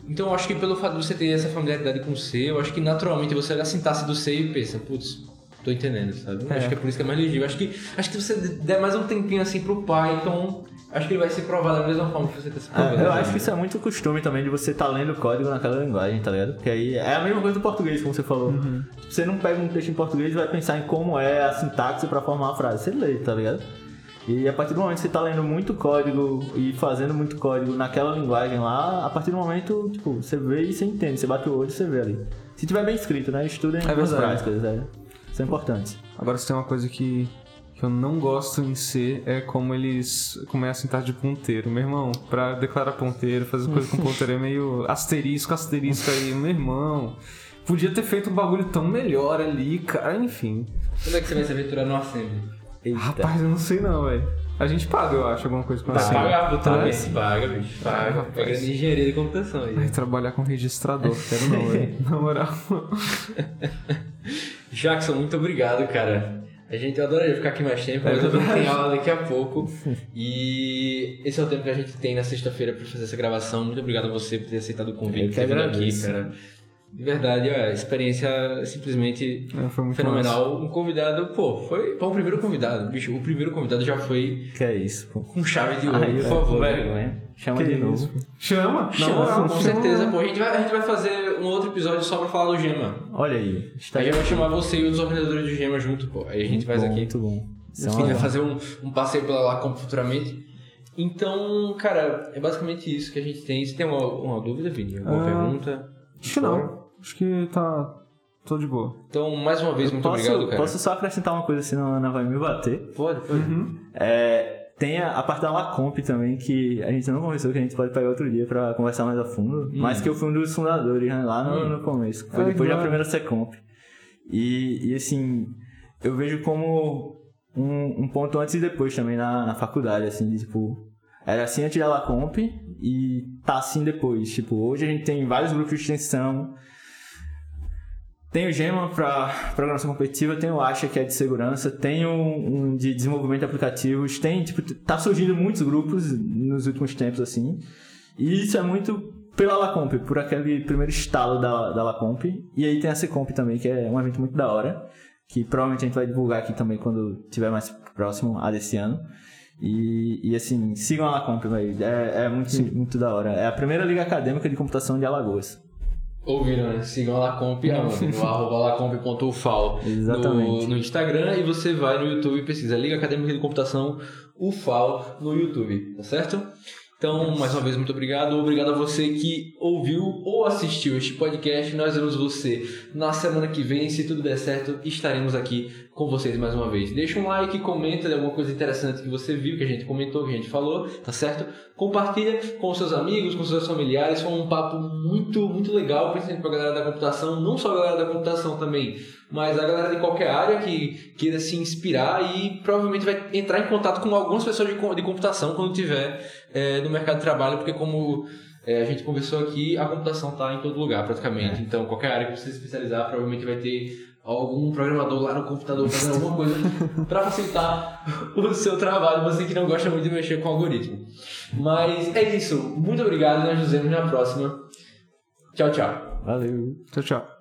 Então eu acho que pelo fato de você ter essa familiaridade com o C, eu acho que naturalmente você olha a sintaxe do C e pensa, putz, tô entendendo, sabe? É. Acho que é por isso que é mais legível. Acho que, acho que se você der mais um tempinho assim pro Python, acho que ele vai se provar da mesma forma que você tá se provando. É, eu né? acho que isso é muito costume também de você estar lendo código naquela linguagem, tá ligado? Porque aí é a mesma coisa do português, como você falou. Tipo, Você não pega um texto em português e vai pensar em como é a sintaxe pra formar a frase. Você lê, tá ligado? E a partir do momento que você tá lendo muito código e fazendo muito código naquela linguagem lá, a partir do momento, tipo, você vê e você entende. Você bate o olho e você vê ali. Se tiver bem escrito, né? Estudem É as práticas, é. Isso é importante. Agora se tem uma coisa que, que eu não gosto em C é como eles começam a sintaxe de ponteiro. Meu irmão, pra declarar ponteiro, fazer coisa com ponteiro é meio asterisco, asterisco aí, meu irmão. Podia ter feito um bagulho tão melhor ali, cara, enfim. Quando é que você vai se aventurar no Assembly? Eita. Rapaz, eu não sei não, velho. A gente paga, eu acho, alguma coisa com assim. pagar puta Tá? paga, bicho. Paga. rapaz. Pegando engenharia de computação aí. Vai trabalhar com registrador, quero não, velho. [laughs] Na moral. [laughs] Jackson, muito obrigado, cara. A gente adoraria ficar aqui mais tempo, mas eu tenho aula daqui a pouco. E esse é o tempo que a gente tem na sexta-feira para fazer essa gravação. Muito obrigado a você por ter aceitado o convite, Eu que vindo aqui, agradeço. cara. De verdade, ó, a experiência é simplesmente É, foi muito fenomenal. Um convidado, pô, foi foi o primeiro convidado. Bicho, o primeiro convidado já foi Que é isso, pô. com chave de ouro, Ai, por eu- favor. vergonha. Chama Que de isso? novo. Chama? Na Chama, com chama. certeza, pô. A gente, vai, a gente vai fazer um outro episódio só pra falar do Gema. Olha aí. Está A gente vai chamar você e os organizadores do Gema junto, pô. Aí a gente faz bom, aqui. Muito bom. Isso é A gente vai fazer um, um passeio pela Lacomp futuramente. Então, cara, é basicamente isso que a gente tem. Você tem uma, uma dúvida, Vini? Alguma Ah, pergunta? Acho que não. Acho que tá. Tô de boa. Então, mais uma vez, muito posso, obrigado, cara. Posso só acrescentar uma coisa, senão a Ana vai me bater. Pode, pode. É, tem a, a parte da Lacomp também, que a gente não conversou, que a gente pode pegar outro dia pra conversar mais a fundo. Mas que eu fui um dos fundadores, né, lá no, Hum. no começo. Foi depois da primeira Secomp. E, e assim, eu vejo como um, um ponto antes e depois também na, na faculdade, assim, de, tipo... Era assim antes da Lacomp e tá assim depois. Tipo, hoje a gente tem vários grupos de extensão, tem o Gema para programação competitiva, tem o Acha que é de segurança, tem um, um de desenvolvimento de aplicativos, tem, tipo, tá surgindo muitos grupos nos últimos tempos, assim. E isso é muito pela Lacomp, por aquele primeiro estalo da, da Lacomp. E aí tem a Secomp também, que é um evento muito da hora, que provavelmente a gente vai divulgar aqui também quando tiver mais próximo a desse ano. E, e assim, sigam a Lacomp, velho. É, é muito, muito da hora. É a primeira liga acadêmica de computação de Alagoas. Ouviram, né? Sigam a Lacomp aonde? no arroba lacomp.ufal [laughs] no, no Instagram e você vai no YouTube e pesquisa Liga Acadêmica de Computação UFAL no YouTube, tá certo? Então, mais uma vez, muito obrigado. Obrigado a você que ouviu ou assistiu este podcast. Nós vemos você na semana que vem. Se tudo der certo, estaremos aqui com vocês mais uma vez. Deixa um like, comenta de alguma coisa interessante que você viu, que a gente comentou, que a gente falou, tá certo? Compartilha com seus amigos, com seus familiares. Foi um papo muito, muito legal, principalmente para a galera da computação. Não só a galera da computação também, mas a galera de qualquer área que queira se inspirar e provavelmente vai entrar em contato com algumas pessoas de, de computação quando tiver é, no mercado de trabalho, porque como é, a gente conversou aqui, a computação está em todo lugar praticamente. Então, qualquer área que você se especializar, provavelmente vai ter algum programador lá no computador fazendo alguma coisa para facilitar o seu trabalho, você que não gosta muito de mexer com algoritmo. Mas é isso. Muito obrigado, nós nos vemos na próxima. Tchau, tchau. Valeu! Tchau, tchau.